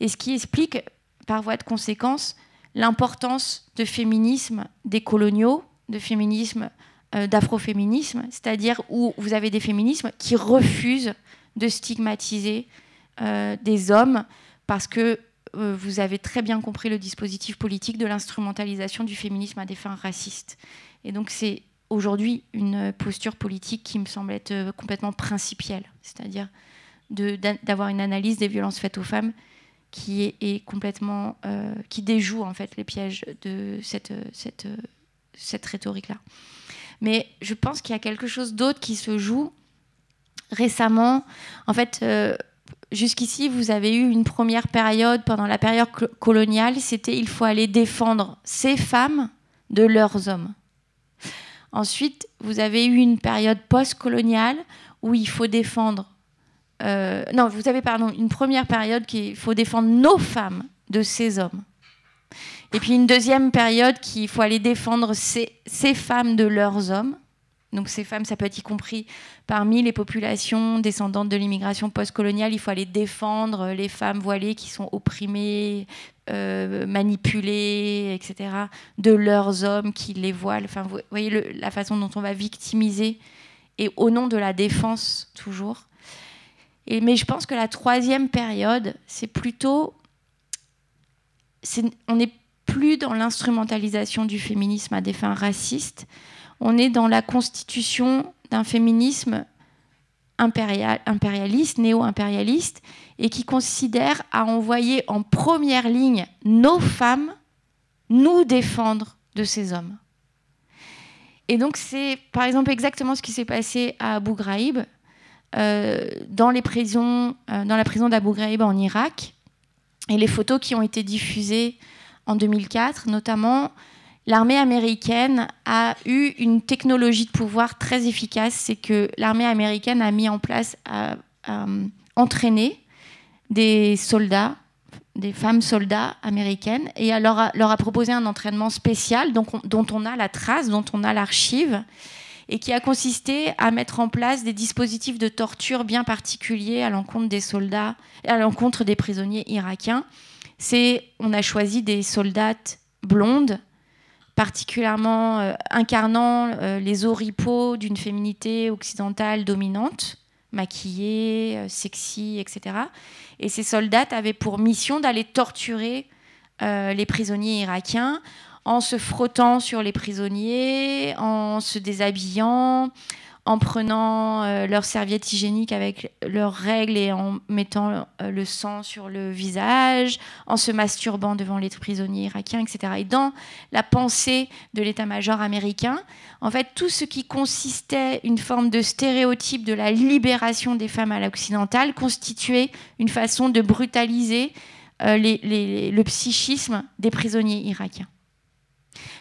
et ce qui explique par voie de conséquence l'importance de féminisme des coloniaux, de féminisme euh, d'afroféminisme, c'est-à-dire où vous avez des féminismes qui refusent de stigmatiser euh, des hommes parce que vous avez très bien compris le dispositif politique de l'instrumentalisation du féminisme à des fins racistes. Et donc c'est aujourd'hui une posture politique qui me semble être euh, complètement principielle, c'est-à-dire d'avoir une analyse des violences faites aux femmes qui est, complètement euh, qui déjoue en fait les pièges de cette, cette, cette rhétorique-là. Mais je pense qu'il y a quelque chose d'autre qui se joue récemment. En fait, jusqu'ici, vous avez eu une première période, pendant la période coloniale, c'était il faut aller défendre ces femmes de leurs hommes. Ensuite, vous avez eu une période post-coloniale où il faut défendre. Euh, non, vous avez pardon, une première période qu'il faut défendre nos femmes de ces hommes. Et puis une deuxième période qu'il faut aller défendre ces, ces femmes de leurs hommes. Donc ces femmes, ça peut être y compris parmi les populations descendantes de l'immigration postcoloniale. Il faut aller défendre les femmes voilées qui sont opprimées, euh, manipulées, etc., de leurs hommes qui les voilent. Enfin, vous voyez la façon dont on va victimiser, et au nom de la défense toujours. Mais je pense que la troisième période, c'est plutôt... on n'est plus dans l'instrumentalisation du féminisme à des fins racistes on est dans la constitution d'un féminisme impérial, impérialiste, néo-impérialiste, et qui considère à envoyer en première ligne nos femmes nous défendre de ces hommes. Et donc c'est par exemple exactement ce qui s'est passé à Abu Ghraib, euh, dans, euh, dans la prison d'Abu Ghraib en Irak, et les photos qui ont été diffusées en 2004, notamment l'armée américaine a eu une technologie de pouvoir très efficace, c'est que l'armée américaine a mis en place, a, entraîné des soldats, des femmes soldats américaines, et a, leur a proposé un entraînement spécial dont on a la trace, dont on a l'archive, et qui a consisté à mettre en place des dispositifs de torture bien particuliers à l'encontre des soldats, à l'encontre des prisonniers irakiens. C'est, on a choisi des soldates blondes, particulièrement euh, incarnant euh, les oripeaux d'une féminité occidentale dominante, maquillée, euh, sexy, etc. Et ces soldates avaient pour mission d'aller torturer les prisonniers irakiens en se frottant sur les prisonniers, en se déshabillant, en prenant euh, leurs serviettes hygiéniques avec leurs règles et en mettant euh, le sang sur le visage, en se masturbant devant les prisonniers irakiens, etc. Et dans la pensée de l'état-major américain, en fait, tout ce qui consistait une forme de stéréotype de la libération des femmes à l'occidentale constituait une façon de brutaliser euh, le psychisme des prisonniers irakiens.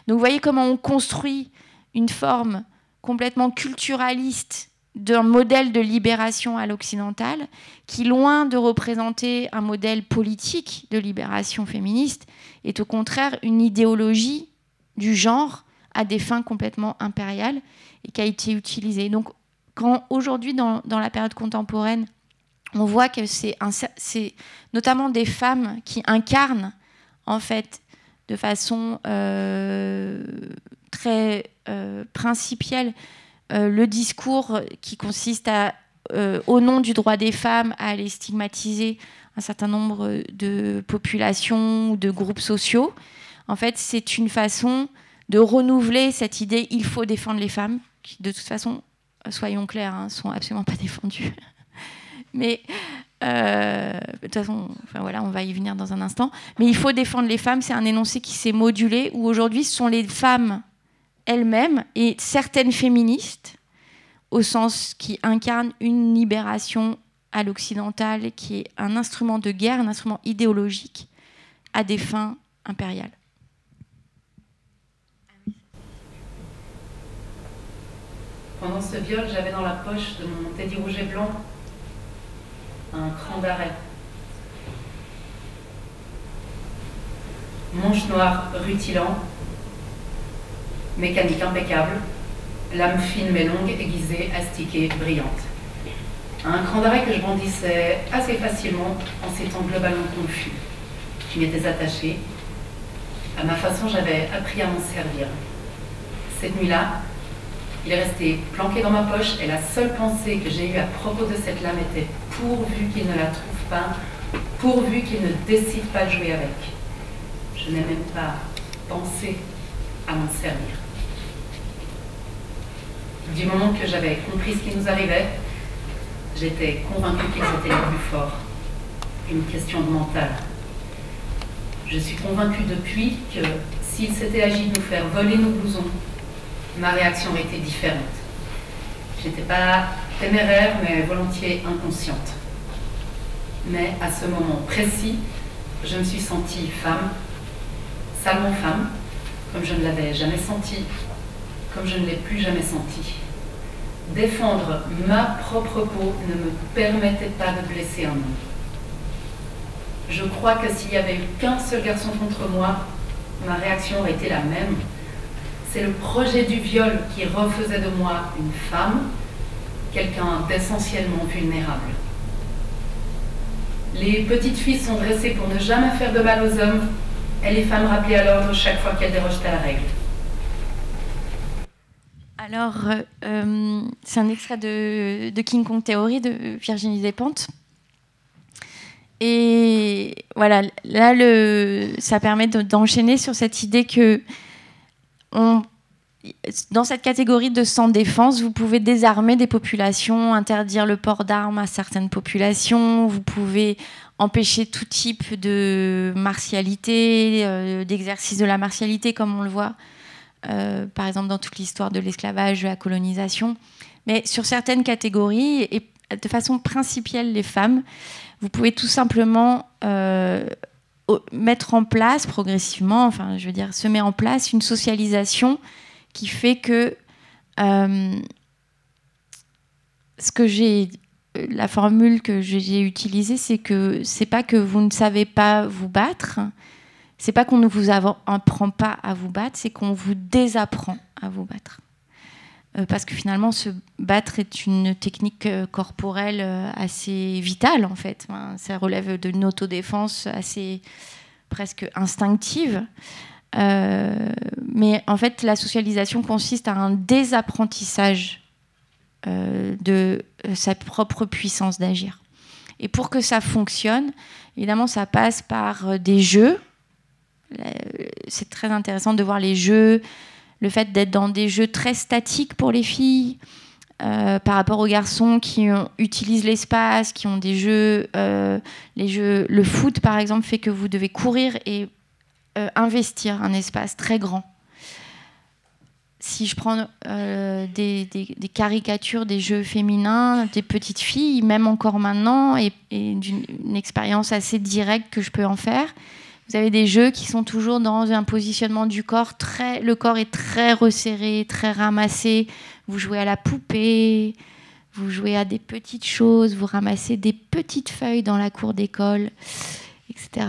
Donc vous voyez comment on construit une forme complètement culturaliste d'un modèle de libération à l'occidental qui, loin de représenter un modèle politique de libération féministe, est au contraire une idéologie du genre à des fins complètement impériales et qui a été utilisée. Donc quand aujourd'hui, dans, la période contemporaine, on voit que c'est notamment des femmes qui incarnent en fait de façon euh, très principielle euh, le discours qui consiste à, euh, au nom du droit des femmes, à aller stigmatiser un certain nombre de populations ou de groupes sociaux. En fait, c'est une façon de renouveler cette idée il faut défendre les femmes, qui de toute façon, soyons clairs, ne sont absolument pas défendues. Mais euh, de toute façon, enfin, voilà, on va y venir dans un instant. Mais il faut défendre les femmes, c'est un énoncé qui s'est modulé, où aujourd'hui ce sont les femmes elles-mêmes et certaines féministes, au sens qui incarnent une libération à l'occidental, qui est un instrument de guerre, un instrument idéologique, à des fins impériales. Pendant ce viol, j'avais dans la poche de mon teddy rouge et blanc un cran d'arrêt. Manche noire rutilant, mécanique impeccable, lame fine mais longue, aiguisée, astiquée, brillante. Un cran d'arrêt que je brandissais assez facilement en s'étant globalement confus. Je m'étais attachée. À ma façon, j'avais appris à m'en servir. Cette nuit-là, il est resté planqué dans ma poche et la seule pensée que j'ai eue à propos de cette lame était pourvu qu'il ne la trouve pas, pourvu qu'il ne décide pas de jouer avec. Je n'ai même pas pensé à m'en servir. Du moment que j'avais compris ce qui nous arrivait, j'étais convaincue qu'ils étaient les plus forts. Une question de mental. Je suis convaincue depuis que s'il s'était agi de nous faire voler nos blousons, ma réaction aurait été différente. J'étais pas téméraire, mais volontiers inconsciente. Mais à ce moment précis, je me suis sentie femme, salement femme, comme je ne l'avais jamais sentie, comme je ne l'ai plus jamais sentie. Défendre ma propre peau ne me permettait pas de blesser un homme. Je crois que s'il y avait eu qu'un seul garçon contre moi, ma réaction aurait été la même. C'est le projet du viol qui refaisait de moi une femme, quelqu'un d'essentiellement vulnérable. Les petites filles sont dressées pour ne jamais faire de mal aux hommes, et les femmes rappelées à l'ordre chaque fois qu'elles dérogent à la règle. Alors, euh, euh, c'est un extrait de, King Kong Theory de Virginie Despentes. Et voilà, là, ça permet de- d'enchaîner sur cette idée que dans cette catégorie de sans défense, vous pouvez désarmer des populations, interdire le port d'armes à certaines populations, vous pouvez empêcher tout type de martialité, euh, d'exercice de la martialité, comme on le voit, euh, par exemple dans toute l'histoire de l'esclavage, de la colonisation. Mais sur certaines catégories, et de façon principielle, les femmes, vous pouvez tout simplement euh, mettre en place progressivement, enfin, je veux dire, se met en place une socialisation qui fait que ce que j'ai la formule que j'ai utilisée, c'est que c'est pas que vous ne savez pas vous battre, c'est pas qu'on ne vous apprend pas à vous battre, c'est qu'on vous désapprend à vous battre. Euh, parce que finalement, se battre est une technique euh, corporelle assez vitale en fait. ça relève d'une autodéfense assez presque instinctive. Euh, mais en fait, la socialisation consiste à un désapprentissage euh, de euh, sa propre puissance d'agir. Et pour que ça fonctionne, évidemment, ça passe par des jeux. C'est très intéressant de voir les jeux, le fait d'être dans des jeux très statiques pour les filles, par rapport aux garçons qui utilisent l'espace, qui ont des jeux, les jeux, le foot par exemple fait que vous devez courir et euh, investir un espace très grand. Si je prends euh, des, caricatures des jeux féminins, des petites filles, même encore maintenant, et, d'une expérience assez directe que je peux en faire, vous avez des jeux qui sont toujours dans un positionnement du corps très. Le corps est très resserré, très ramassé. Vous jouez à la poupée, vous jouez à des petites choses, vous ramassez des petites feuilles dans la cour d'école, etc.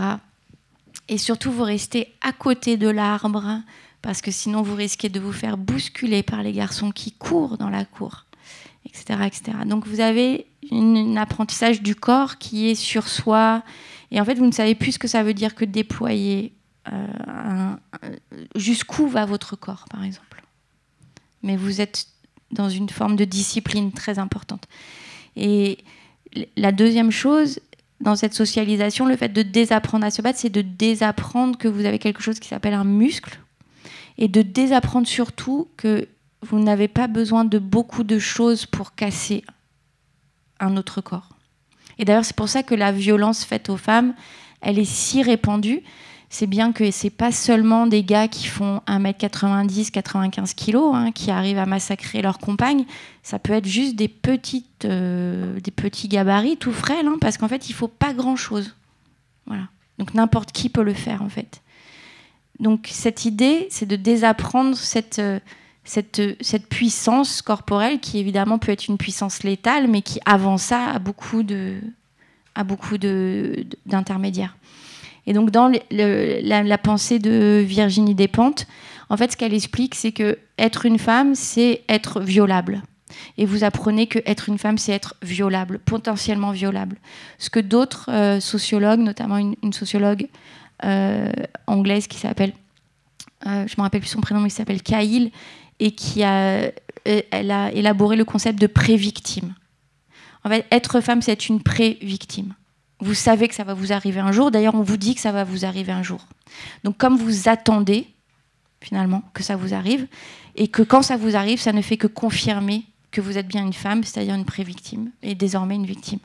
Et surtout, vous restez à côté de l'arbre, parce que sinon, vous risquez de vous faire bousculer par les garçons qui courent dans la cour, etc. etc. Donc, vous avez un apprentissage du corps qui est sur soi. Et en fait, vous ne savez plus ce que ça veut dire que déployer. Euh, jusqu'où va votre corps, par exemple. Mais vous êtes dans une forme de discipline très importante. Et la deuxième chose, dans cette socialisation, le fait de désapprendre à se battre, c'est de désapprendre que vous avez quelque chose qui s'appelle un muscle et de désapprendre surtout que vous n'avez pas besoin de beaucoup de choses pour casser un autre corps. Et d'ailleurs, c'est pour ça que la violence faite aux femmes, elle est si répandue c'est bien que c'est pas seulement des gars qui font 1m90, 95 kg, hein, qui arrivent à massacrer leur compagne. Ça peut être juste des, petites, euh, des petits gabarits tout frêles, hein, parce qu'en fait, il faut pas grand-chose. Voilà. Donc n'importe qui peut le faire, en fait. Donc cette idée, c'est de désapprendre cette, euh, cette, cette puissance corporelle, qui évidemment peut être une puissance létale, mais qui, avant ça, a beaucoup de a beaucoup d'intermédiaires. Et donc, dans la, pensée de Virginie Despentes, en fait, ce qu'elle explique, c'est que être une femme, c'est être violable. Et vous apprenez que être une femme, c'est être violable, potentiellement violable. Ce que d'autres euh, sociologues, notamment une, sociologue euh, anglaise qui s'appelle, euh, je ne me rappelle plus son prénom, mais qui s'appelle Cahill, et qui a, elle a élaboré le concept de pré-victime. En fait, être femme, c'est être une pré-victime. Vous savez que ça va vous arriver un jour. D'ailleurs, on vous dit que ça va vous arriver un jour. Donc, comme vous attendez, finalement, que ça vous arrive, et que quand ça vous arrive, ça ne fait que confirmer que vous êtes bien une femme, c'est-à-dire une pré-victime, et désormais une victime.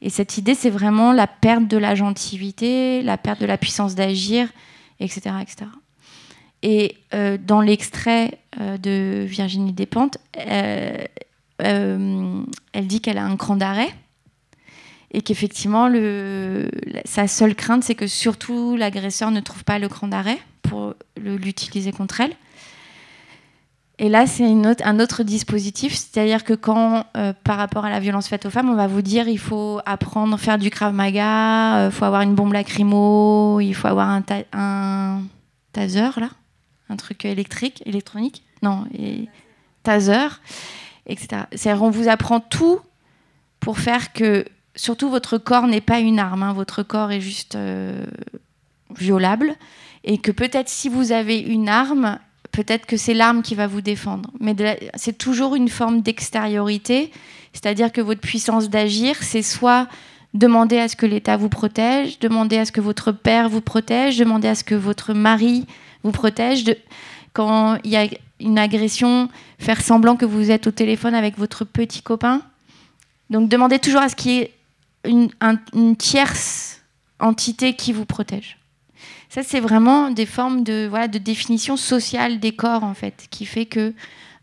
Et cette idée, c'est vraiment la perte de la gentilité, la perte de la puissance d'agir, etc., etc. Et euh, dans l'extrait euh, de Virginie Despentes, euh, elle dit qu'elle a un cran d'arrêt et qu'effectivement, sa seule crainte, c'est que surtout l'agresseur ne trouve pas le cran d'arrêt pour l'utiliser contre elle. Et là, c'est un autre dispositif, c'est-à-dire que quand, euh, par rapport à la violence faite aux femmes, on va vous dire il faut apprendre à faire du krav maga, il euh, faut avoir une bombe lacrymo, il faut avoir un, un taser, là, un truc électrique, électronique, non, et, taser, etc. C'est-à-dire on vous apprend tout pour faire que surtout, votre corps n'est pas une arme. Hein. Votre corps est juste euh, violable. Et que peut-être si vous avez une arme, peut-être que c'est l'arme qui va vous défendre. Mais c'est toujours une forme d'extériorité. C'est-à-dire que votre puissance d'agir, c'est soit demander à ce que l'État vous protège, demander à ce que votre père vous protège, demander à ce que votre mari vous protège. quand il y a une agression, faire semblant que vous êtes au téléphone avec votre petit copain. Donc demandez toujours à ce qu'il y ait une, une tierce entité qui vous protège. Ça, c'est vraiment des formes de, voilà, de définition sociale des corps, en fait, qui fait que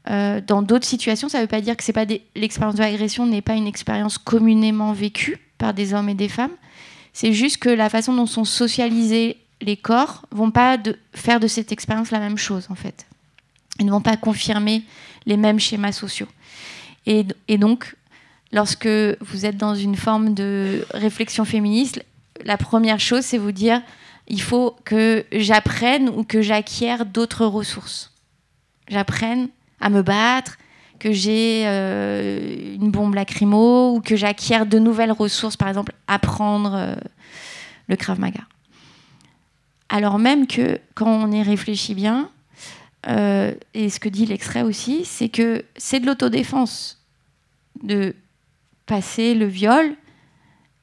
euh, dans d'autres situations, ça ne veut pas dire que c'est pas l'expérience de l'agression n'est pas une expérience communément vécue par des hommes et des femmes. C'est juste que la façon dont sont socialisés les corps vont pas de, faire de cette expérience la même chose, en fait. Ils ne vont pas confirmer les mêmes schémas sociaux. Et, et donc, lorsque vous êtes dans une forme de réflexion féministe, la première chose, c'est vous dire il faut que j'apprenne ou que j'acquière d'autres ressources. J'apprenne à me battre, que j'ai euh, une bombe lacrymo ou que j'acquière de nouvelles ressources, par exemple apprendre euh, le Krav Maga. Alors même que quand on y réfléchit bien, euh, et ce que dit l'extrait aussi, c'est que c'est de l'autodéfense de passer le viol,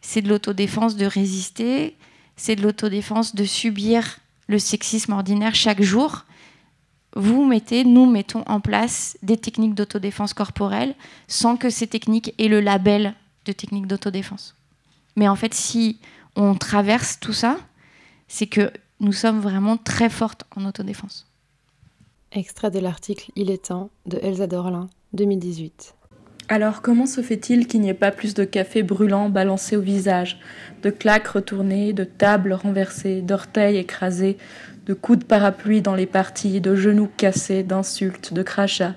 c'est de l'autodéfense de résister, c'est de l'autodéfense de subir le sexisme ordinaire chaque jour. Vous mettez, nous mettons en place des techniques d'autodéfense corporelle sans que ces techniques aient le label de techniques d'autodéfense. Mais en fait, si on traverse tout ça, c'est que nous sommes vraiment très fortes en autodéfense. Extrait de l'article Il est temps de Elsa Dorlin, 2018. Alors comment se fait-il qu'il n'y ait pas plus de café brûlant balancé au visage, de claques retournées, de tables renversées, d'orteils écrasés, de coups de parapluie dans les parties, de genoux cassés, d'insultes, de crachats,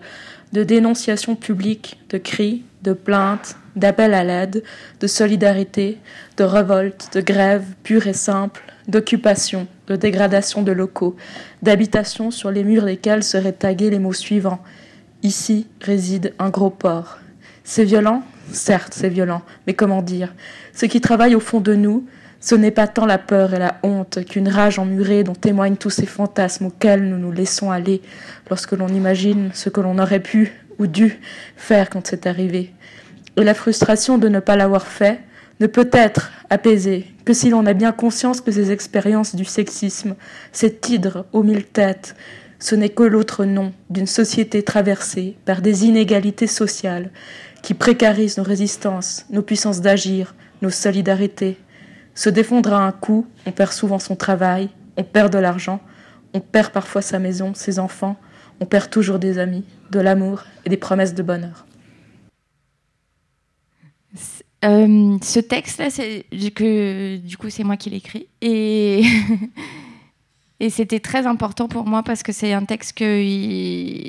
de dénonciations publiques, de cris, de plaintes, d'appels à l'aide, de solidarité, de révolte, de grève pure et simple, d'occupation, de dégradation de locaux, d'habitations sur les murs desquels seraient tagués les mots suivants. Ici réside un gros porc. C'est violent? Certes, c'est violent, mais comment dire? Ce qui travaille au fond de nous, ce n'est pas tant la peur et la honte qu'une rage emmurée dont témoignent tous ces fantasmes auxquels nous nous laissons aller lorsque l'on imagine ce que l'on aurait pu ou dû faire quand c'est arrivé. Et la frustration de ne pas l'avoir fait ne peut être apaisée que si l'on a bien conscience que ces expériences du sexisme, cet hydre aux mille têtes, ce n'est que l'autre nom d'une société traversée par des inégalités sociales qui précarise nos résistances, nos puissances d'agir, nos solidarités. Se défendre à un coup, on perd souvent son travail, on perd de l'argent, on perd parfois sa maison, ses enfants, on perd toujours des amis, de l'amour et des promesses de bonheur. Euh, ce texte-là, que du coup c'est moi qui l'écris et Et c'était très important pour moi parce que c'est un texte que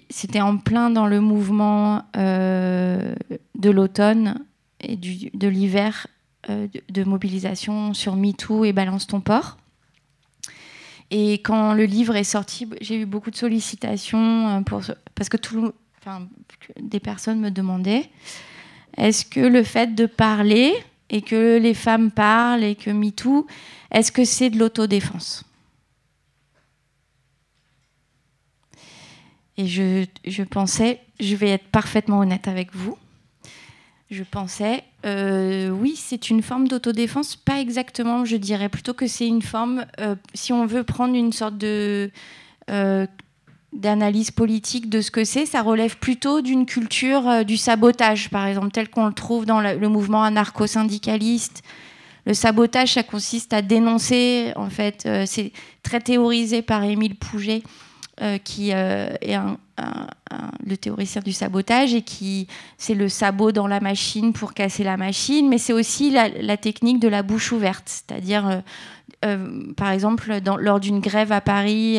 c'était en plein dans le mouvement euh, de l'automne et de l'hiver euh, de, mobilisation sur MeToo et Balance ton port. Et quand le livre est sorti, j'ai eu beaucoup de sollicitations euh, parce que des personnes me demandaient est-ce que le fait de parler et que les femmes parlent et que MeToo, est-ce que c'est de l'autodéfense? Et je, pensais, je vais être parfaitement honnête avec vous, je pensais, euh, oui, c'est une forme d'autodéfense, pas exactement, je dirais plutôt que c'est une forme, euh, si on veut prendre une sorte de... Euh, d'analyse politique de ce que c'est, ça relève plutôt d'une culture du sabotage, par exemple, tel qu'on le trouve dans le mouvement anarcho-syndicaliste. Le sabotage, ça consiste à dénoncer, en fait, c'est très théorisé par Émile Pouget, euh, qui euh, est le théoricien du sabotage et qui c'est le sabot dans la machine pour casser la machine, mais c'est aussi la, technique de la bouche ouverte, c'est-à-dire euh, par exemple lors d'une grève à Paris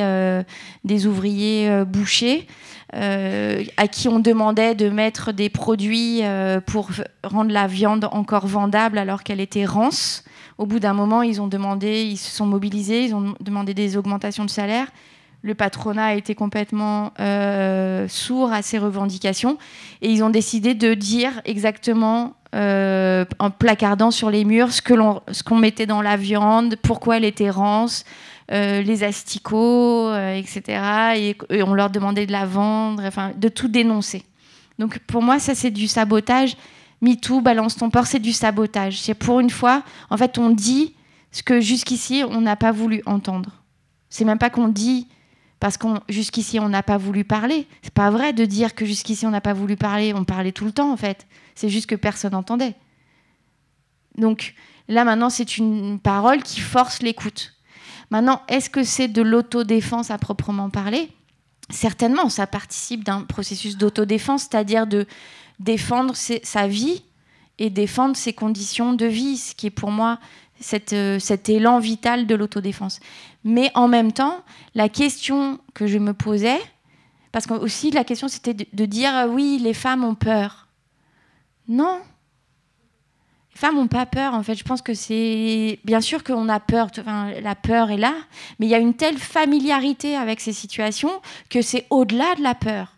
des ouvriers bouchers. à qui on demandait de mettre des produits pour rendre la viande encore vendable alors qu'elle était rance. Au bout d'un moment, ils ont demandé, ils se sont mobilisés, ils ont demandé des augmentations de salaire le patronat a été complètement euh, sourd à ces revendications et ils ont décidé de dire exactement euh, en placardant sur les murs ce qu'on mettait dans la viande, pourquoi elle était rance, euh, les asticots, etc. Et, on leur demandait de la vendre, enfin de tout dénoncer. Donc pour moi, ça c'est du sabotage. MeToo, balance ton porc, c'est du sabotage. C'est pour une fois, en fait, on dit ce que jusqu'ici on n'a pas voulu entendre. C'est même pas qu'on dit Parce que jusqu'ici, on n'a pas voulu parler. C'est pas vrai de dire que jusqu'ici, on n'a pas voulu parler. On parlait tout le temps, en fait. C'est juste que personne n'entendait. Donc là, maintenant, c'est une parole qui force l'écoute. Maintenant, est-ce que c'est de l'autodéfense à proprement parler? Certainement, ça participe d'un processus d'autodéfense, c'est-à-dire de défendre sa vie et défendre ses conditions de vie, ce qui est pour moi euh, cet élan vital de l'autodéfense. Mais en même temps, la question que je me posais, parce que aussi la question c'était de, dire euh, oui, les femmes ont peur. Non. Les femmes n'ont pas peur, en fait. Je pense que c'est. Bien sûr qu'on a peur, la peur est là, mais il y a une telle familiarité avec ces situations que c'est au-delà de la peur.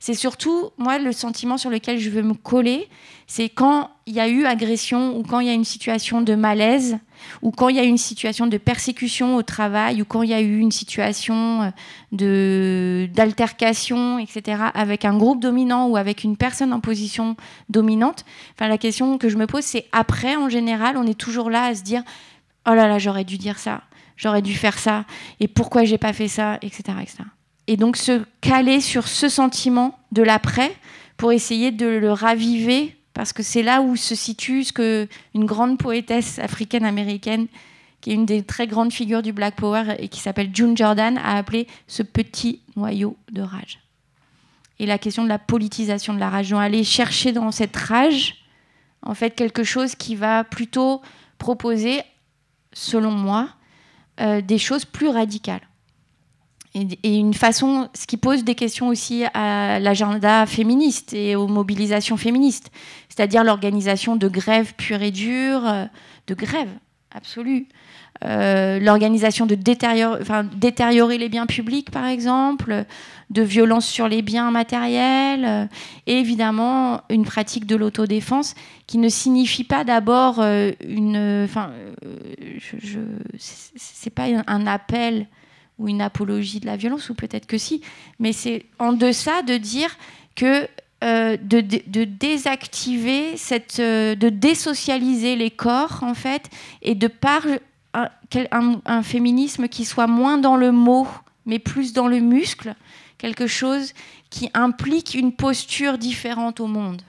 C'est surtout, moi, le sentiment sur lequel je veux me coller, c'est quand il y a eu agression ou quand il y a une situation de malaise ou quand il y a eu une situation de persécution au travail ou quand il y a eu une situation euh, d'altercation, etc., avec un groupe dominant ou avec une personne en position dominante. Enfin, la question que je me pose, c'est après, en général, on est toujours là à se dire, oh là là, j'aurais dû dire ça, j'aurais dû faire ça, et pourquoi j'ai pas fait ça, etc., etc et donc se caler sur ce sentiment de l'après pour essayer de le raviver, parce que c'est là où se situe ce que une grande poétesse africaine-américaine, qui est une des très grandes figures du Black Power et qui s'appelle June Jordan, a appelé ce petit noyau de rage. Et la question de la politisation de la rage, donc aller chercher dans cette rage, en fait, quelque chose qui va plutôt proposer, selon moi, euh, des choses plus radicales et, une façon, ce qui pose des questions aussi à l'agenda féministe et aux mobilisations féministes, c'est-à-dire l'organisation de grèves pures et dures, euh, de grèves absolues, euh, l'organisation de détériorer les biens publics, par exemple, de violences sur les biens matériels, euh, et évidemment une pratique de l'autodéfense qui ne signifie pas d'abord une, enfin, je, c'est pas un appel ou une apologie de la violence, ou peut-être que si, mais c'est en deçà de dire que euh, de, de, désactiver, cette, euh, de désocialiser les corps, en fait, et de par un, un, féminisme qui soit moins dans le mot, mais plus dans le muscle, quelque chose qui implique une posture différente au monde.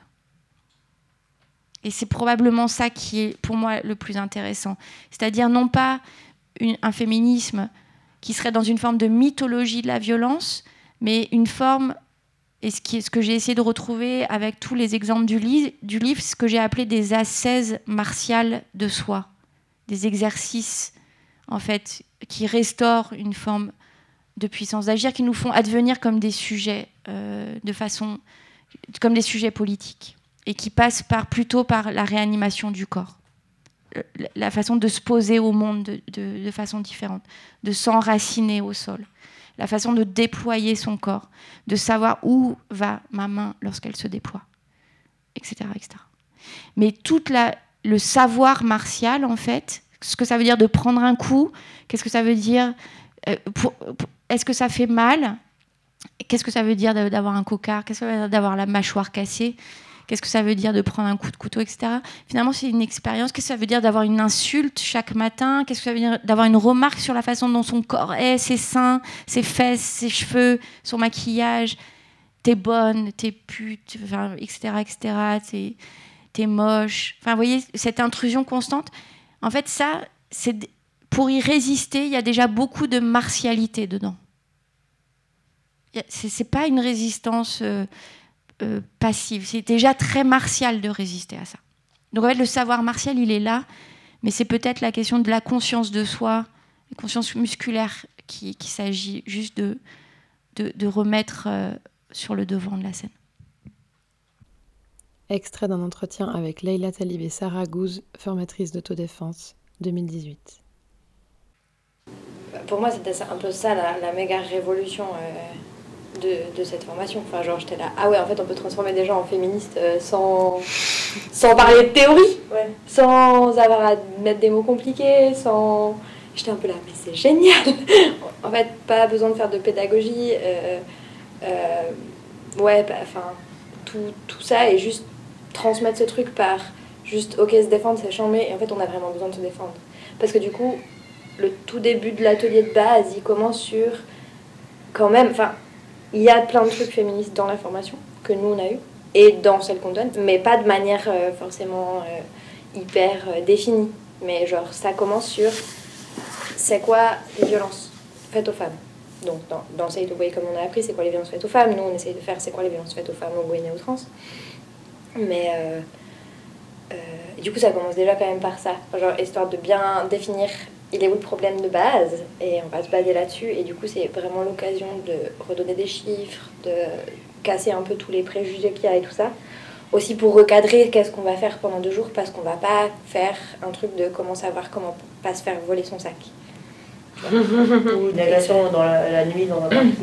Et c'est probablement ça qui est pour moi le plus intéressant. C'est-à-dire non pas un féminisme qui serait dans une forme de mythologie de la violence, mais une forme, et ce, que j'ai essayé de retrouver avec tous les exemples du, livre, ce que j'ai appelé des ascèses martiales de soi, des exercices, en fait, qui restaurent une forme de puissance d'agir, qui nous font advenir comme des sujets euh, de façon, comme des sujets politiques, et qui passent par, plutôt par la réanimation du corps la façon de se poser au monde de, façon différente, de s'enraciner au sol, la façon de déployer son corps, de savoir où va ma main lorsqu'elle se déploie, etc., etc. Mais tout le savoir martial, en fait, ce que ça veut dire de prendre un coup, qu'est-ce que ça veut dire, euh, est-ce que ça fait mal, qu'est-ce que ça veut dire d'avoir un cocard, qu'est-ce que ça veut dire d'avoir la mâchoire cassée, Qu'est-ce que ça veut dire de prendre un coup de couteau, etc. Finalement, c'est une expérience. Qu'est-ce que ça veut dire d'avoir une insulte chaque matin? Qu'est-ce que ça veut dire d'avoir une remarque sur la façon dont son corps est, ses seins, ses fesses, ses cheveux, son maquillage? T'es bonne, t'es pute, etc., etc. T'es, moche. Enfin, vous voyez, cette intrusion constante. En fait, ça, c'est pour y résister, il y a déjà beaucoup de martialité dedans. C'est, pas une résistance. Euh, euh, passive. C'est déjà très martial de résister à ça. Donc en fait, le savoir martial, il est là, mais c'est peut-être la question de la conscience de soi, la conscience musculaire qui, s'agit juste de, de, remettre euh, sur le devant de la scène. Extrait d'un entretien avec Leila Talib et Sarah Gouz, formatrice d'autodéfense, 2018. Pour moi, c'était un peu ça la, méga révolution. Euh, de, cette formation. Enfin, genre, j'étais là, ah ouais, en fait, on peut transformer des gens en féministes euh, sans, sans parler de théorie, sans avoir à mettre des mots compliqués, sans. J'étais un peu là, mais c'est génial En fait, pas besoin de faire de pédagogie. Euh, euh, ouais, bah, enfin, tout, tout, ça et juste transmettre ce truc par juste, ok, se défendre, c'est chambé, et en fait, on a vraiment besoin de se défendre. Parce que du coup, le tout début de l'atelier de base, il commence sur quand même, enfin, il y a plein de trucs féministes dans la formation que nous on a eu et dans celle qu'on donne, mais pas de manière euh, forcément euh, hyper euh, définie. Mais genre, ça commence sur c'est quoi les violences faites aux femmes? Donc, dans, dans Say It Away, comme on a appris, c'est quoi les violences faites aux femmes? Nous, on essaye de faire c'est quoi les violences faites aux femmes au et aux trans? Mais du coup, ça commence déjà quand même par ça. Genre, histoire de bien définir il est où le problème de base et on va se baser là-dessus. Et du coup, c'est vraiment l'occasion de redonner des chiffres, de casser un peu tous les préjugés qu'il y a et tout ça. Aussi pour recadrer qu'est-ce qu'on va faire pendant deux jours parce qu'on va pas faire un truc de comment savoir comment pas se faire voler son sac. Ou une agression dans la, la nuit dans un parking.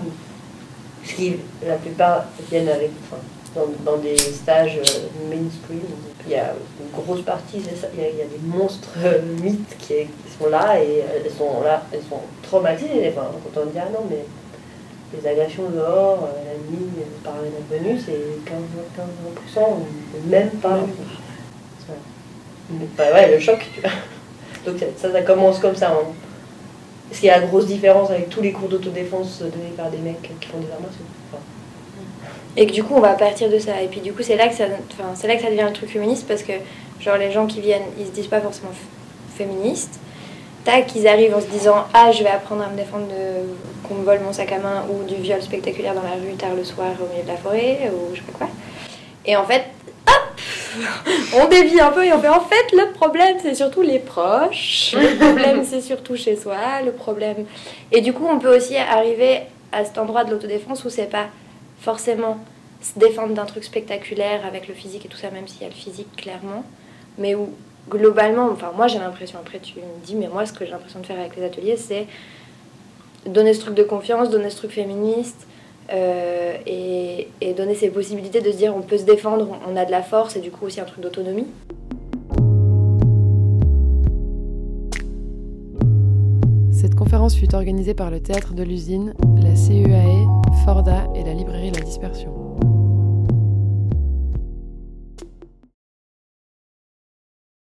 Ce qui, la plupart viennent avec, enfin, dans, dans des stages euh, mainstream. Il y a une grosse partie, ça, il y, a, il y a des monstres euh, mythes qui, qui sont là et elles sont là, elles sont traumatisées. Enfin, quand on dit ah non, mais les agressions dehors, euh, la nuit, euh, par un inconnu, c'est 15, 15%, ou même pas. Ouais. Bah le choc, tu vois. Donc ça, ça commence comme ça. hein. Ce qui est la grosse différence avec tous les cours d'autodéfense donnés par des mecs qui font des. Enfin, Et que du coup, on va partir de ça. Et puis du coup, c'est là que ça, enfin, c'est là que ça devient le truc féministe parce que genre les gens qui viennent, ils se disent pas forcément féministes. Tac, ils arrivent en se disant ah je vais apprendre à me défendre de qu'on me vole mon sac à main ou du viol spectaculaire dans la rue tard le soir au milieu de la forêt ou je sais pas quoi. Et en fait, hop, on dévie un peu et on fait en fait le problème c'est surtout les proches, le problème c'est surtout chez soi, le problème. Et du coup, on peut aussi arriver à cet endroit de l'autodéfense où c'est pas forcément se défendre d'un truc spectaculaire avec le physique et tout ça, même s'il y a le physique clairement, mais où globalement, enfin moi j'ai l'impression, après tu me dis, mais moi ce que j'ai l'impression de faire avec les ateliers, c'est donner ce truc de confiance, donner ce truc féministe, euh, et, donner ces possibilités de se dire on peut se défendre, on a de la force, et du coup aussi un truc d'autonomie. Cette conférence fut organisée par le Théâtre de l'Usine, la CEAE, Forda et la librairie La Dispersion.